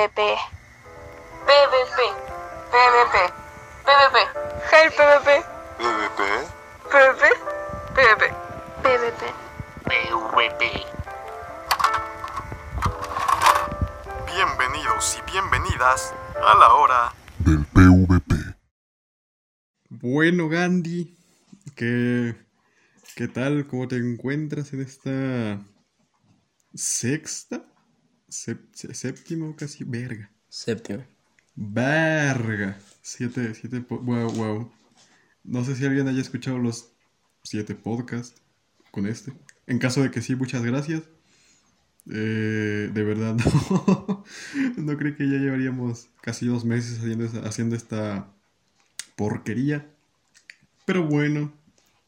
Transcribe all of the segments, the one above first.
PvP. PvP. PvP. PvP. Hey PvP. PvP. PvP. PvP. PvP. PvP. Bienvenidos y bienvenidas a la hora del PvP. Bueno, Gandhi, ¿qué, ¿qué tal? ¿Cómo te encuentras en esta sexta? Sep- sé- séptima casi, verga. Séptimo. Verga. Siete, siete, wow, wow. No sé si alguien haya escuchado los siete podcasts con este. En caso de que sí, muchas gracias. Eh, de verdad, no. No creo que ya llevaríamos casi dos meses haciendo, haciendo esta porquería. Pero bueno,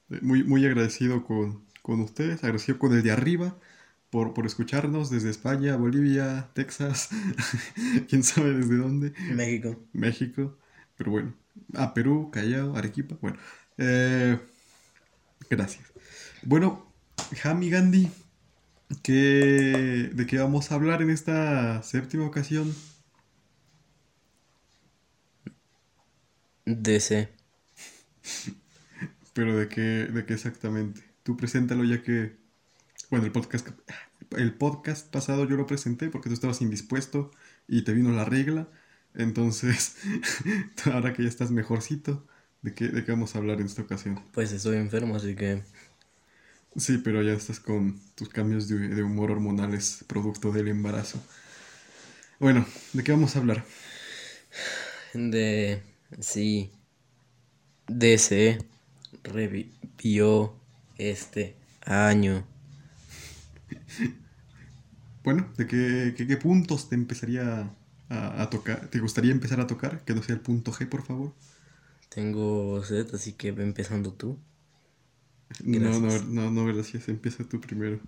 eh, muy, muy agradecido con, con ustedes, agradecido con el de arriba por, por escucharnos desde España, Bolivia, Texas, quién sabe desde dónde. México. México, pero bueno, a Perú, Callao, Arequipa, bueno, eh, gracias. Bueno, Jami Gandhi, ¿qué, ¿de qué vamos a hablar en esta séptima ocasión? DC. Pero de qué, de qué exactamente. Tú preséntalo ya que, bueno, el podcast, el podcast pasado yo lo presenté porque tú estabas indispuesto y te vino la regla. Entonces, ahora que ya estás mejorcito, ¿de qué, de qué vamos a hablar en esta ocasión? Pues estoy enfermo, así que. Sí, pero ya estás con tus cambios de, de humor hormonales producto del embarazo. Bueno, ¿de qué vamos a hablar? De. Sí. DC revivió este año. Bueno, ¿de qué, qué, qué puntos te empezaría a, a tocar? ¿Te gustaría empezar a tocar? Que no sea el punto G, por favor. Tengo sed, así que ve empezando tú. No, no, Gracias. no, no, gracias. Empieza tú primero.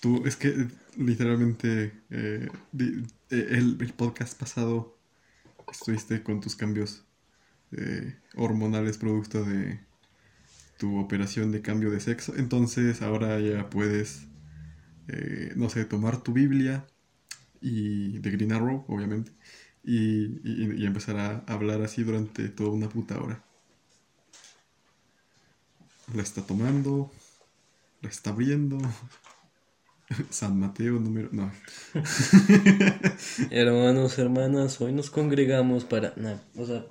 Tú, es que eh, literalmente eh, eh, el, el podcast pasado estuviste con tus cambios eh, hormonales producto de tu operación de cambio de sexo. Entonces ahora ya puedes, eh, no sé, tomar tu Biblia y de Green Arrow, obviamente, y, y- empezar a hablar así durante toda una puta hora. La está tomando, la está abriendo. San Mateo número... No. Hermanos, hermanas, hoy nos congregamos para. o sea,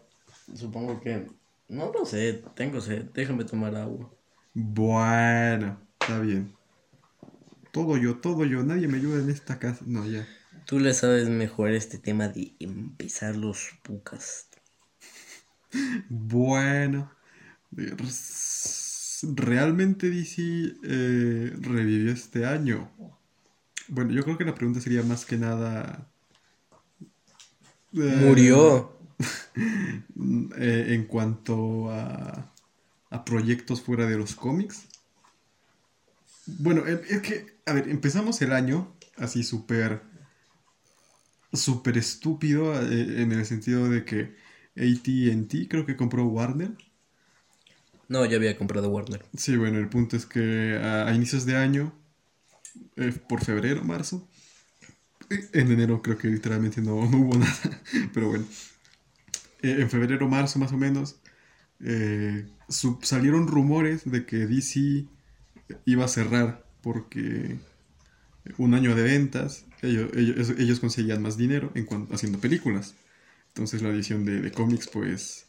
supongo que. No lo sé, tengo sed. Déjame tomar agua. Bueno, está bien. Todo yo, todo yo. Nadie me ayuda en esta casa. No, ya. Tú le sabes mejor este tema de empezar los pucas. Bueno. ¿Realmente DC eh, revivió este año? Bueno, yo creo que la pregunta sería más que nada... eh, Murió. eh, en cuanto a, a proyectos fuera de los cómics. Bueno, es que, a ver, empezamos el año así súper, súper estúpido eh, en el sentido de que ATT creo que compró Warner. No, ya había comprado Warner. Sí, bueno, el punto es que a, a inicios de año, eh, por febrero, marzo, en enero creo que literalmente no, no hubo nada, pero bueno, eh, en febrero, marzo más o menos, eh, salieron rumores de que DC iba a cerrar porque un año de ventas, ellos, ellos, ellos conseguían más dinero en cuanto, haciendo películas. Entonces la edición de, de cómics, pues,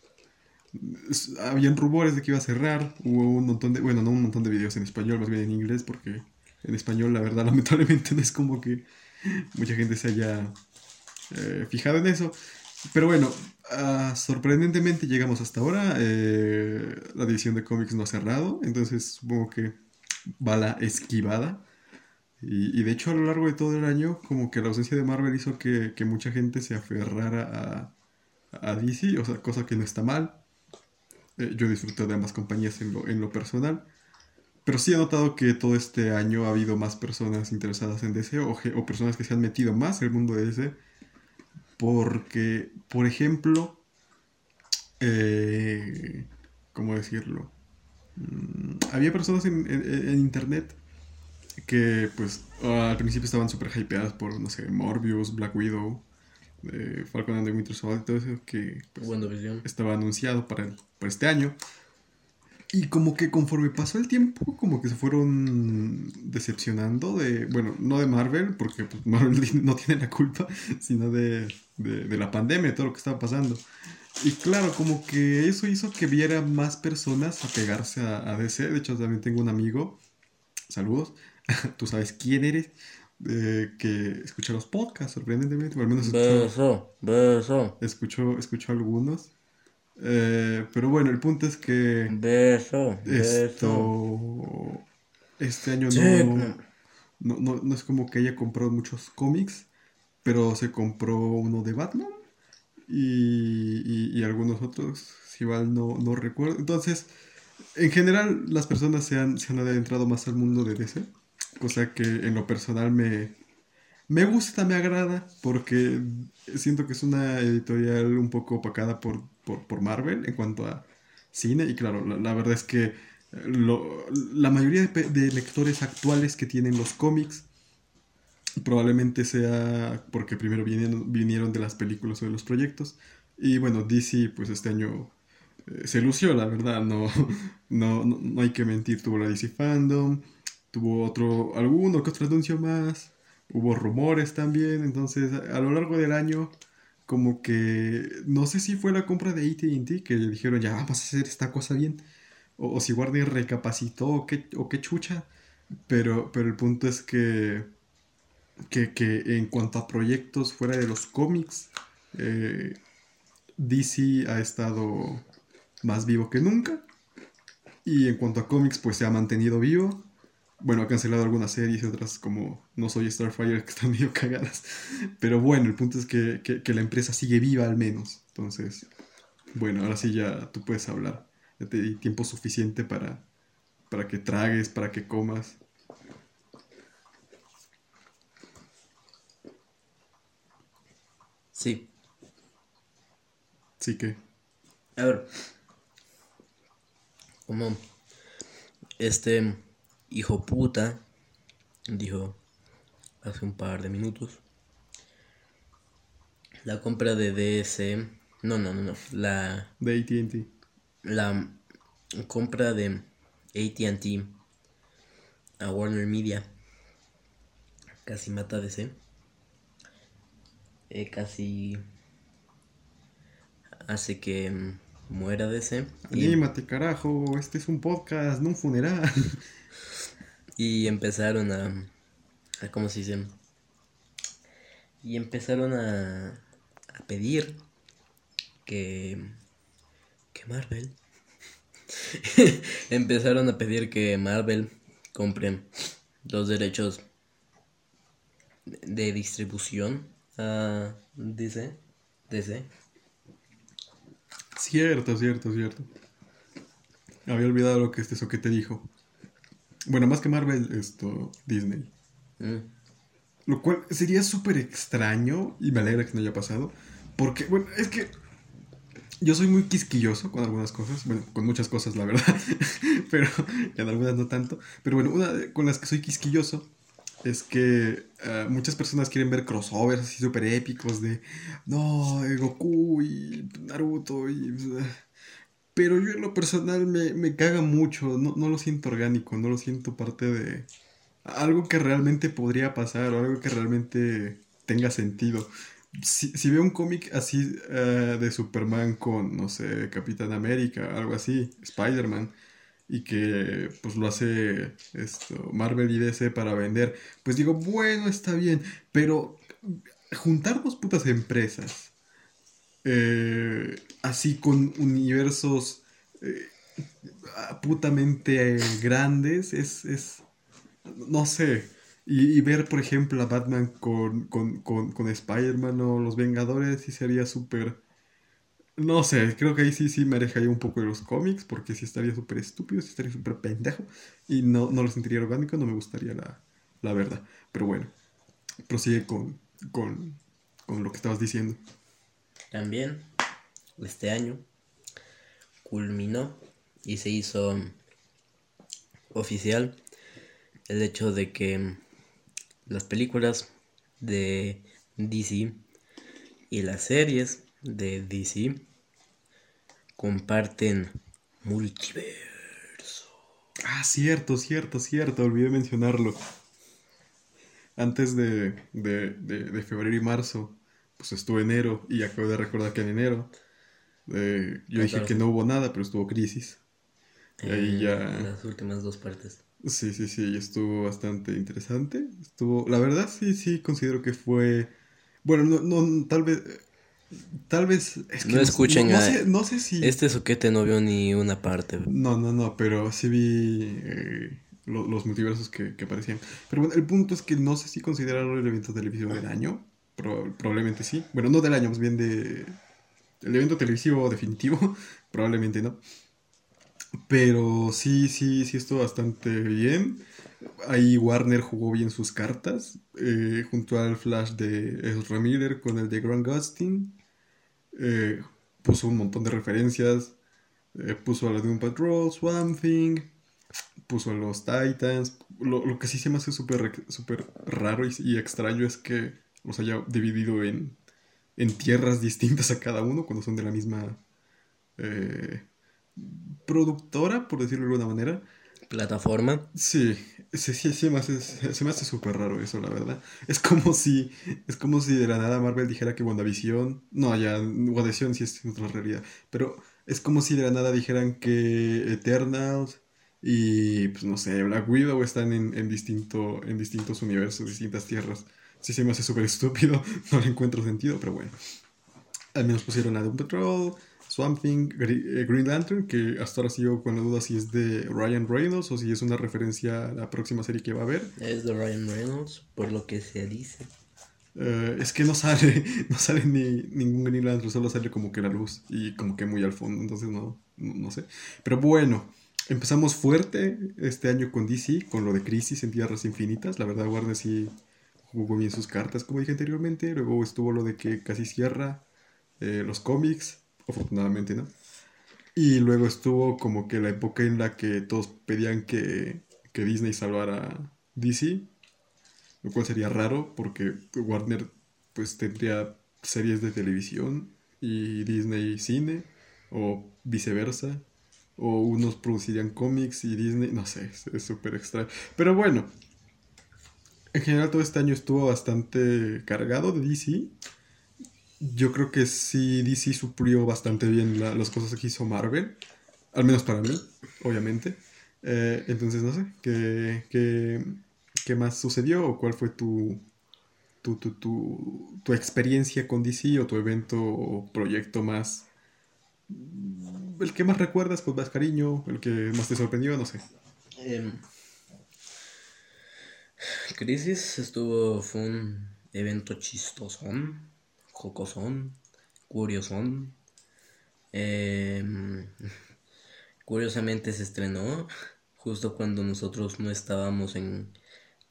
es- habían rumores de que iba a cerrar, hubo un montón de, bueno, no un montón de videos en español, más bien en inglés, porque en español la verdad lamentablemente no es como que mucha gente se haya eh, fijado en eso. Pero bueno, ah, sorprendentemente llegamos hasta ahora, eh, la división de cómics no ha cerrado, entonces supongo que bala esquivada. Y, y de hecho a lo largo de todo el año, como que la ausencia de Marvel hizo que, que mucha gente se aferrara a, a DC, o sea, cosa que no está mal. Eh, yo disfruto de ambas compañías en lo, en lo personal. Pero sí he notado que todo este año ha habido más personas interesadas en DC o, o personas que se han metido más en el mundo de DC. Porque, por ejemplo, eh, ¿cómo decirlo? Mm, había personas en, en- en internet que pues al principio estaban súper hypeadas por, no sé, Morbius, Black Widow, de Falcon and the Winter Soldier todo eso que pues, estaba anunciado para, el- para este año. Y como que conforme pasó el tiempo, como que se fueron decepcionando de, bueno, no de Marvel, porque pues, Marvel no tiene la culpa, sino de, de, de la pandemia, de todo lo que estaba pasando. Y claro, como que eso hizo que viera más personas apegarse a, a DC. De hecho, también tengo un amigo, saludos, tú sabes quién eres, eh, que escucha los podcasts, sorprendentemente, o al menos Beso, beso, escuchó, escuchó algunos. Eh, pero bueno, el punto es que beso, beso. esto este año Sí, no, no. no, no, no es como que haya comprado muchos cómics, pero se compró uno de Batman y, y- y algunos otros, si igual no, no recuerdo. Entonces, en general, las personas se han, se han adentrado más al mundo de DC, cosa que en lo personal me, me gusta, me agrada, porque siento que es una editorial un poco opacada por, por, por Marvel en cuanto a cine. Y claro, la, la verdad es que eh, lo- la mayoría de, lectores actuales que tienen los cómics probablemente sea porque primero vinieron, vinieron de las películas o de los proyectos. Y bueno, DC pues este año eh, se lució, la verdad, no, no, no, no hay que mentir, tuvo la DC Fandom, tuvo otro, alguno que otro anuncio más, hubo rumores también, entonces a, lo largo del año como que no sé si fue la compra de AT&T que le dijeron ya vamos a hacer esta cosa bien, o, o si Warner recapacitó o qué, o qué chucha, pero, pero el punto es que, que, que en cuanto a proyectos fuera de los cómics, eh, DC ha estado más vivo que nunca. Y en cuanto a cómics, pues se ha mantenido vivo. Bueno, ha cancelado algunas series y otras como No Soy Starfire que están medio cagadas. Pero bueno, el punto es que, que- que la empresa sigue viva al menos. Entonces, bueno, ahora sí ya tú puedes hablar. Ya te di tiempo suficiente para, para que tragues, para que comas. Sí. Así que, A ver. Como este hijo puta dijo hace un par de minutos. La compra de DS. No, no, no, no. La, de ATT. la compra de ATT a Warner Media casi mata a DC. Eh, casi hace que muera DC. Y, Anímate, carajo. Este es un podcast, no un funeral. y empezaron a, a. ¿Cómo se dice? Y empezaron a, a pedir que. que Marvel. empezaron a pedir que Marvel compre los derechos de distribución a DC. DC. Cierto, cierto, cierto. Había olvidado lo que este soquete dijo. Bueno, más que Marvel, esto, Disney. Mm. Lo cual sería súper extraño y me alegra que no haya pasado. Porque, bueno, es que yo soy muy quisquilloso con algunas cosas. Bueno, con muchas cosas, la verdad. Pero en algunas no tanto. Pero bueno, una de- con las que soy quisquilloso es que eh, muchas personas quieren ver crossovers así súper épicos de no, eh, Goku y Naruto y... Pero yo en lo personal me, me caga mucho, no, no lo siento orgánico, no lo siento parte de algo que realmente podría pasar o algo que realmente tenga sentido. Si, si veo un cómic así eh, de Superman con, no sé, Capitán América, algo así, Spider-Man, y que pues lo hace esto, Marvel y DC para vender, pues digo, bueno, está bien, pero juntar dos putas empresas eh, así con universos eh, putamente eh, grandes es, es no sé. Y, ver, por ejemplo, a Batman con, con, con, con Spider-Man o los Vengadores sí sería súper... No sé, creo que ahí sí, sí me alejaría un poco de los cómics porque sí estaría súper estúpido, sí estaría súper pendejo y no, no lo sentiría orgánico, no me gustaría la, la verdad. Pero bueno, prosigue con, con, con lo que estabas diciendo. También este año culminó y se hizo oficial el hecho de que las películas de DC y las series de DC comparten multiverso. Ah, cierto, cierto, cierto, olvidé mencionarlo. Antes de, de, de, de febrero y marzo, pues estuvo enero y acabo de recordar que en enero eh, yo dije que no hubo nada, pero estuvo crisis. Y ahí en ya... Las últimas dos partes. Sí, sí, sí, estuvo bastante interesante. Estuvo, la verdad sí, sí, considero que fue, bueno, no, no, tal vez, tal vez, es que No escuchen no, no a- sé, no sé si, Este soquete no vio ni una parte. no, no, no, pero sí vi eh, lo- los multiversos que, que aparecían. Pero bueno, el punto es que no sé si considerarlo el evento televisivo del año, Pro- probablemente sí, bueno, no del año, más bien de, el evento televisivo definitivo, probablemente no. Pero sí, sí, sí estuvo bastante bien. Ahí Warner jugó bien sus cartas, eh, junto al Flash de Ezra Miller con el de Grant Gustin. Eh, puso un montón de referencias. eh, puso a la Doom Patrol, Swamp Thing. Puso a los Titans. Lo, lo que sí se me hace súper súper raro y extraño es que los haya dividido en, en tierras distintas a cada uno cuando son de la misma eh, productora, por decirlo de alguna manera. Plataforma. Sí, sí, sí, sí me hace, se me hace súper raro eso, la verdad. Es como si, es como si de la nada Marvel dijera que WandaVision, no, ya, WandaVision sí es otra realidad, pero es como si de la nada dijeran que Eternals y, pues no sé, Black Widow están en, en, distinto, en distintos universos, distintas tierras. Sí se me hace súper estúpido, no le encuentro sentido, pero bueno. Al menos pusieron a Doom Patrol, Swamp Thing, eh, Green Lantern, que hasta ahora sigo con la duda si es de Ryan Reynolds o si es una referencia a la próxima serie que va a haber. Es de Ryan Reynolds, por lo que se dice. Eh, es que no sale, no sale ni ningún Green Lantern, solo sale como que la luz y como que muy al fondo, entonces no, no, no sé. Pero bueno, empezamos fuerte este año con DC, con lo de Crisis en Tierras Infinitas. La verdad, Warner sí jugó bien sus cartas, como dije anteriormente. Luego estuvo lo de que casi cierra eh, los cómics, afortunadamente, ¿no? Y luego estuvo como que la época en la que todos pedían que, que Disney salvara DC, lo cual sería raro porque Warner pues tendría series de televisión y Disney cine, o viceversa, o unos producirían cómics y Disney, no sé, es súper extraño. Pero bueno, en general todo este año estuvo bastante cargado de DC. Yo creo que sí, DC suplió bastante bien la- las cosas que hizo Marvel. Al menos para mí, obviamente. Eh, entonces, no sé, ¿qué, qué, qué más sucedió o cuál fue tu, tu, tu, tu, tu experiencia con DC o tu evento o proyecto más... El que más recuerdas con más cariño, el que más te sorprendió, no sé. Em, Crisis estuvo, fue un evento chistosón, jocosón, curiosón. Em, curiosamente se estrenó justo cuando nosotros no estábamos en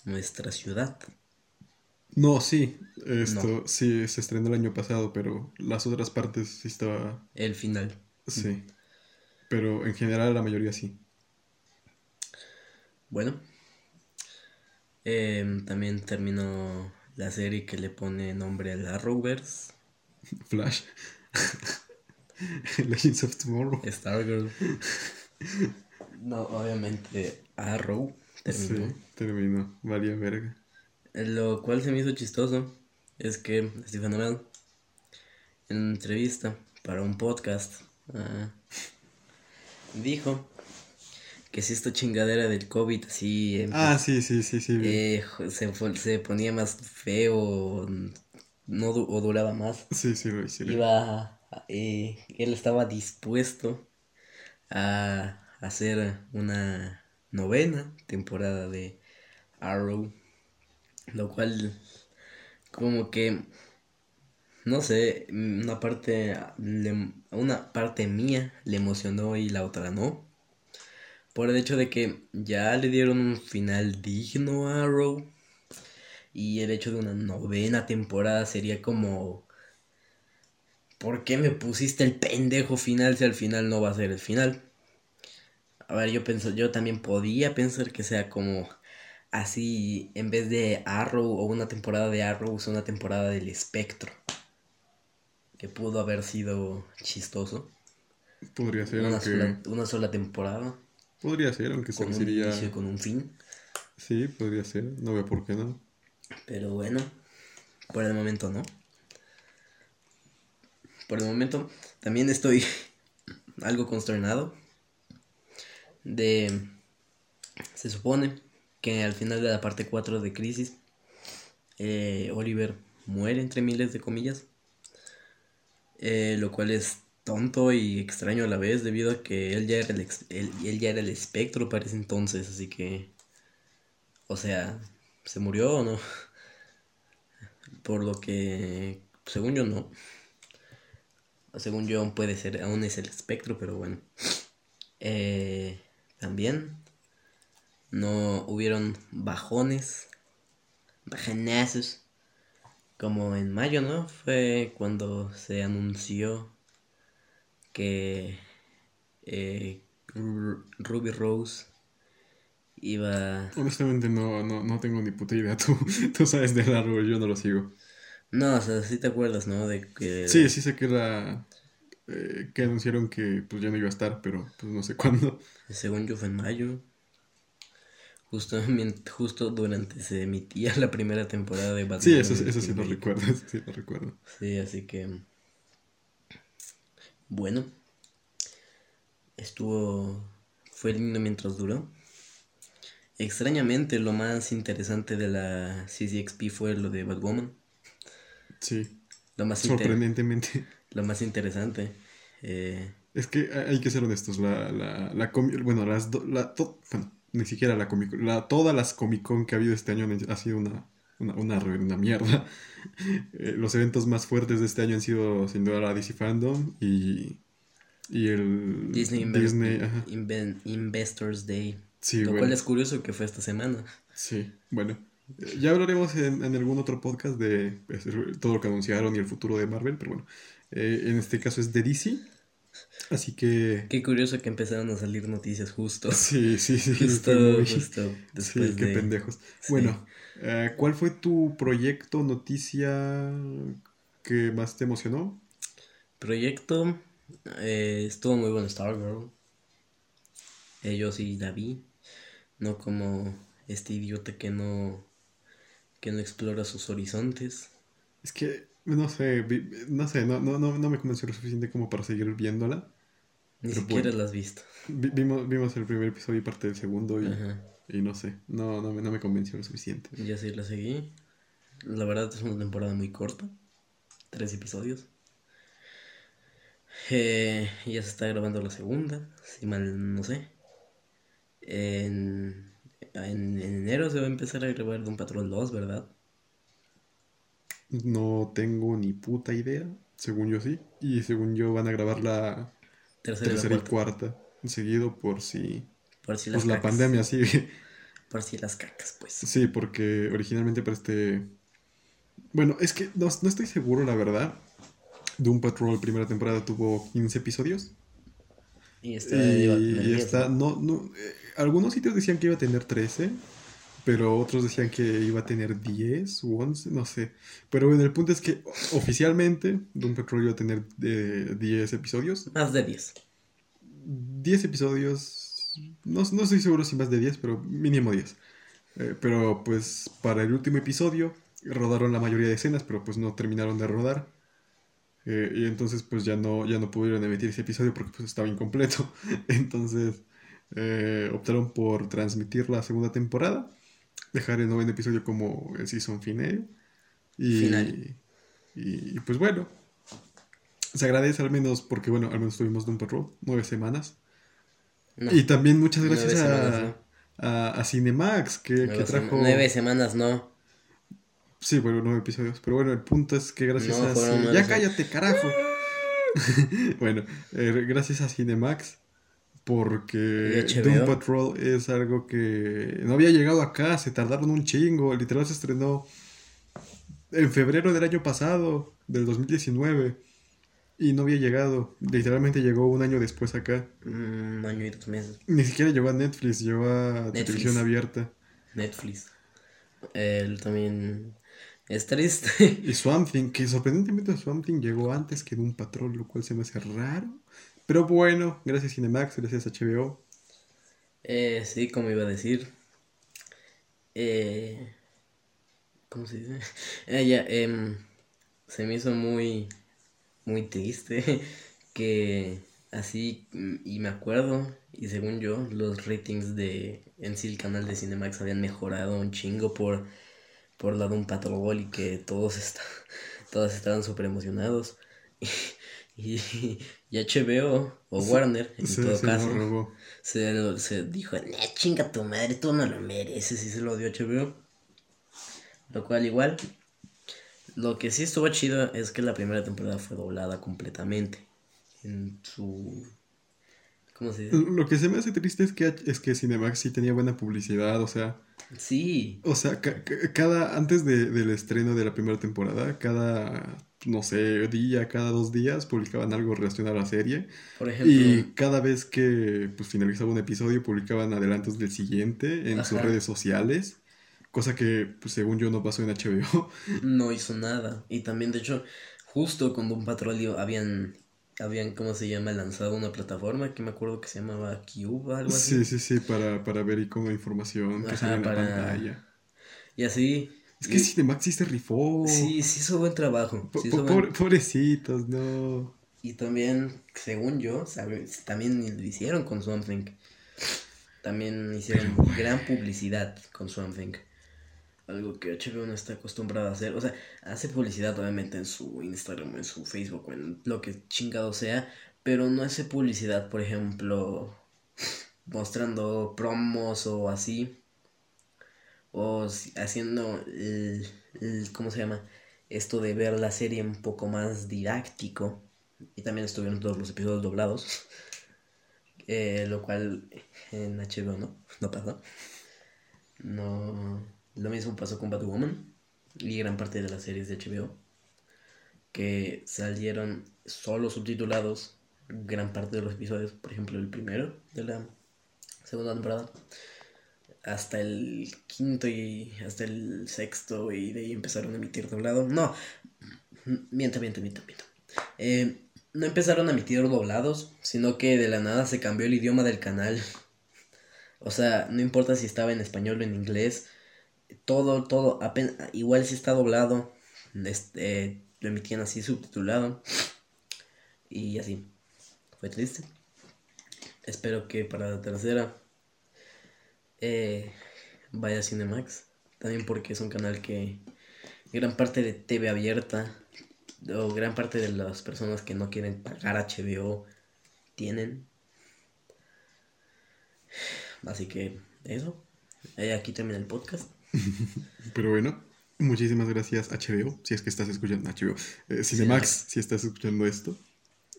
nuestra ciudad. No, sí, esto sí se estrenó el año pasado, pero las otras partes sí estaba... El final. Sí. Pero en general la mayoría sí. Bueno. Em, también terminó la serie que le pone nombre a la Arrowverse, Flash. Legends of Tomorrow. Stargirl. No, obviamente Arrow terminó. Sí, terminó. Varía verga. Lo cual se me hizo chistoso es que Stephen Amell en una entrevista para un podcast ah, dijo que si esta chingadera del COVID así empe- Ah, sí, sí, sí, sí. vi. eh, jo- se, ponía más feo no, o duraba más, Sí, sí, sí, iba eh, él estaba dispuesto a hacer una novena temporada de Arrow, lo cual como que no sé, una parte le- una parte mía le emocionó y la otra no. Por el hecho de que ya le dieron un final digno a Arrow. Y el hecho de una novena temporada sería como. ¿Por qué me pusiste el pendejo final si al final no va a ser el final? A ver, yo pienso, yo también podía pensar que sea como así, en vez de Arrow o una temporada de Arrow, es una temporada del espectro. que pudo haber sido chistoso. Podría ser, Una aunque. sola, una sola temporada, Podría ser, aunque se un sería. con un fin. Sí, podría ser. No veo por qué no. Pero bueno, por el momento no. Por el momento también estoy algo consternado de... Se supone que al final de la parte 4 de Crisis, eh, Oliver muere entre miles de comillas. eh, lo cual es tonto y extraño a la vez debido a que él ya era el, él, él ya era el espectro para ese entonces, así que... O sea, ¿se murió o no? Por lo que, según yo, no. Según yo, puede ser, aún es el espectro, pero bueno. Eh, también no hubieron bajones, bajanazos, como en mayo, ¿no? Fue cuando se anunció que eh, Ru- Ruby Rose iba Honestamente no, no, no tengo ni puta idea. Tú, tú sabes del árbol, yo no lo sigo. No, o sea, sí te acuerdas, ¿no? De que... Sí, sí sé que era. eh, que anunciaron que pues ya no iba a estar, pero pues no sé cuándo. Según yo fue en mayo. Justo, justo durante se emitía la primera temporada de Batman. Sí, eso, eso sí lo recuerdo. eso sí lo recuerdo. Sí, así que... Bueno. Estuvo... Fue lindo mientras duró. Extrañamente, lo más interesante de la CCXP fue lo de Batwoman. Sí, Lo más, inter- sorprendentemente. lo más interesante. Eh, Es que hay que ser honestos. La, la, la bueno, las do- la, to- bueno, ni siquiera la Comic todas las Comic Con que ha habido este año han- ha sido una, una, una, reverenda mierda. Eh, los eventos más fuertes de este año han sido sin duda la DC Fandom y, y el Disney, Inve- Investors Day. Sí, lo bueno. cual es curioso que fue esta semana. Sí, bueno. eh, Ya hablaremos en, en algún otro podcast de pues, todo lo que anunciaron y el futuro de Marvel, pero bueno. eh, en este caso es de DC. Así que... Qué curioso que empezaron a salir noticias justo. Sí, sí, sí. Justo, muy- justo después sí, qué de... pendejos. sí. Bueno, eh, ¿cuál fue tu proyecto, noticia que más te emocionó? Proyecto. eh, estuvo muy bueno Stargirl. Eh, yo sí la vi. No como este idiota que no. que no explora sus horizontes. Es que, no sé, no sé, no, no, no, no me convenció lo suficiente como para seguir viéndola. Ni Pero siquiera bueno. la has visto. Vi- vimos, vimos el primer episodio y parte del segundo y, Ajá. Y no sé, no, no, me, no me convenció lo suficiente. Yo sí la seguí. La verdad es una temporada muy corta. Tres episodios. Eh, ya se está grabando la segunda. Si mal no sé. En, en, en enero se va a empezar a grabar Doom Patrol 2, ¿verdad? No tengo ni puta idea, según yo sí. Y según yo van a grabar la Tercera, y la y cuarta. cuarta seguido por si Por si las pues la cacas. pandemia sigue. Por si las cacas, pues. Sí, porque originalmente para este... Bueno, es que no, no estoy seguro, la verdad. Doom Patrol primera temporada tuvo 15 episodios. Y esta iba a tener Y esta, ¿no? no, no, eh, algunos sitios decían que iba a tener 13, pero otros decían que iba a tener 10 u 11, no sé. Pero bueno, el punto es que oficialmente Doom Patrol iba a tener eh, 10 episodios. Más de 10. 10 episodios, no, no estoy seguro si más de 10, pero mínimo 10. Eh, pero pues para el último episodio rodaron la mayoría de escenas, pero pues no terminaron de rodar. Eh, y entonces pues ya no, ya no pudieron emitir ese episodio porque pues estaba incompleto. Entonces eh, optaron por transmitir la segunda temporada, dejar el noveno episodio como el season final. Y, Final. y, y, pues bueno, se agradece al menos porque bueno, al menos tuvimos Doom Patrol, nueve semanas. No, Y también muchas gracias a, a, a Cinemax que, que trajo... nueve semanas no. Sí, bueno, nueve episodios. Pero bueno, el punto es que gracias No, a... Ya cállate, carajo. bueno, eh, gracias a Cinemax. Porque. Doom Patrol es algo que no había llegado acá, se tardaron un chingo. Literal se estrenó en febrero del año pasado, del 2019. Y no había llegado. Literalmente llegó un año después acá. Un año y dos meses. Ni siquiera llegó a Netflix, llegó a Netflix. televisión abierta. Netflix. Él también. Es triste. Y Swamp Thing, que sorprendentemente Swamp Thing llegó antes que Doom Patrol, lo cual se me hace raro. Pero bueno, gracias Cinemax, gracias HBO. Eh, sí, como iba a decir. Eh, ¿Cómo se dice? Ah, ya, em, se me hizo muy, muy triste que así, mm, y me acuerdo, y según yo, los ratings de en sí el canal de Cinemax habían mejorado un chingo por, por la de un patrol y que todos, está, todos estaban súper emocionados. Y, y HBO o Warner, en Se- todo lo caso, se, se dijo, "Nah, chinga tu madre, tú no lo mereces y se lo dio HBO. Lo cual igual, lo que sí estuvo chido es que la primera temporada fue doblada completamente. En su... ¿Cómo se dice? Lo que se me hace triste es que, es que Cinemax sí tenía buena publicidad, o sea, Sí, o sea, ca- ca- cada, antes de- del estreno de la primera temporada, cada, no sé, día, cada dos días publicaban algo relacionado a la serie. por ejemplo... Y cada vez que pues, finalizaba un episodio, publicaban adelantos del siguiente en sus redes sociales. Cosa que, pues, según yo, no pasó en HBO. no hizo nada. Y también, de hecho, justo con Doom Patrol iba- habían, habían, ¿cómo se llama? Lanzado una plataforma que me acuerdo que se llamaba Cube, algo así. Sí, sí, sí, para, para ver y como información que Ajá, sale en la para- pantalla. Y así. Es que Cinemax sí se rifó. Sí, sí hizo buen trabajo. Sí hizo buen- Pobrecitos, no. Y también, según yo, sabe- también lo hicieron con Swamp Thing. También hicieron gran publicidad con Swamp Thing. Algo que HBO no está acostumbrado a hacer. O sea, hace publicidad obviamente en su Instagram, en su Facebook, en lo que chingado sea. Pero no hace publicidad, por ejemplo, mostrando promos o así. O haciendo el, el- ¿cómo se llama? Esto de ver la serie un poco más didáctico. Y también estuvieron todos los episodios doblados. Eh, lo cual en HBO no, no pasó. No. Lo mismo pasó con Batwoman y gran parte de las series de HBO. Que salieron solo subtitulados gran parte de los episodios. Por ejemplo, el primero de la segunda temporada. Hasta el quinto y hasta el sexto y de ahí empezaron a emitir doblado. No, miento, miento, miento, miento. Eh, no empezaron a emitir doblados, sino que de la nada se cambió el idioma del canal. O sea, no importa si estaba en español o en inglés, todo, todo, apenas, igual si está doblado, este, lo emitían así subtitulado. Y así. Fue triste. Espero que para la tercera eh, vaya a Cinemax. También porque es un canal que gran parte de TV abierta o gran parte de las personas que no quieren pagar HBO tienen. Así que eso. Eh, aquí termina el podcast. Pero bueno, muchísimas gracias HBO, si es que estás escuchando HBO. Eh, Cinemax, si estás escuchando esto.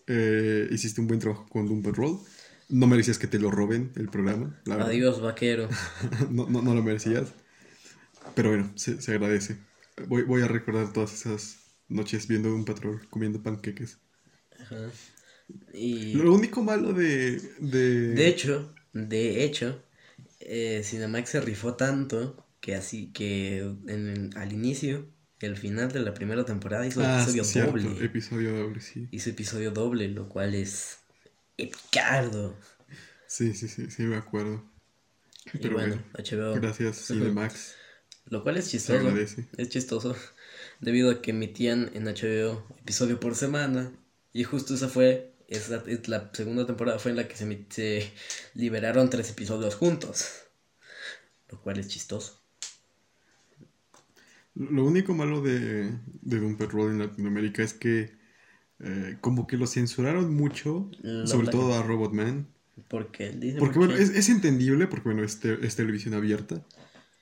Eh, hiciste un buen trabajo con Doom Patrol. No merecías que te lo roben el programa, la. Adiós, vaquero. no, no, no lo merecías. Pero bueno, se, se agradece. Voy, voy a recordar todas esas noches viendo un patrón comiendo panqueques. Ajá. Y Lo único malo de. De, de hecho, de hecho, eh, Cinemax se rifó tanto que así que en el- al inicio y al final de la primera temporada hizo Ah, episodio cierto, doble. episodio doble, sí. hizo episodio doble, lo cual es epicardo. Sí, sí, sí, sí, me acuerdo. Y Pero bueno, bueno, HBO. gracias, Cinemax. Lo cual es chistoso. Es chistoso. Debido a que emitían en HBO episodio por semana. Y justo esa fue. Esa, es la segunda temporada fue en la que se liberaron tres episodios juntos. Lo cual es chistoso. Lo único malo de, de Doom Patrol en Latinoamérica es que eh, como que lo censuraron mucho, Lo sobre todo a Robotman. Porque dice Porque por bueno, es, es entendible, porque bueno, es, te- es televisión abierta,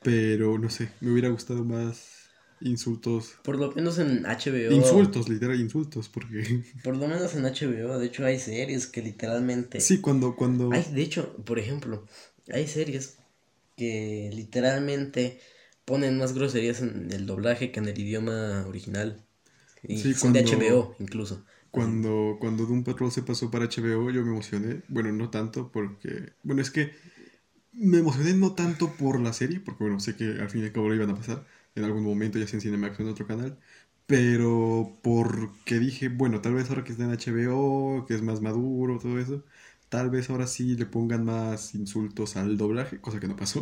pero no sé, me hubiera gustado más insultos. Por lo menos en HBO. Insultos, literal insultos, porque... Por lo menos en HBO. De hecho, hay series que literalmente. Sí, cuando... cuando... Hay, de hecho, por ejemplo, hay series que literalmente ponen más groserías en el doblaje que en el idioma original. Y Sí, son de cuando- HBO incluso. Cuando, cuando Doom Patrol se pasó para HBO, yo me emocioné. Bueno, no tanto porque... Bueno, es que me emocioné no tanto por la serie, porque bueno, sé que al fin y al cabo lo iban a pasar. en algún momento, ya sea en Cinemax o en otro canal. Pero porque dije, bueno, tal vez ahora que está en HBO, que es más maduro, todo eso, tal vez ahora sí le pongan más insultos al doblaje, cosa que no pasó.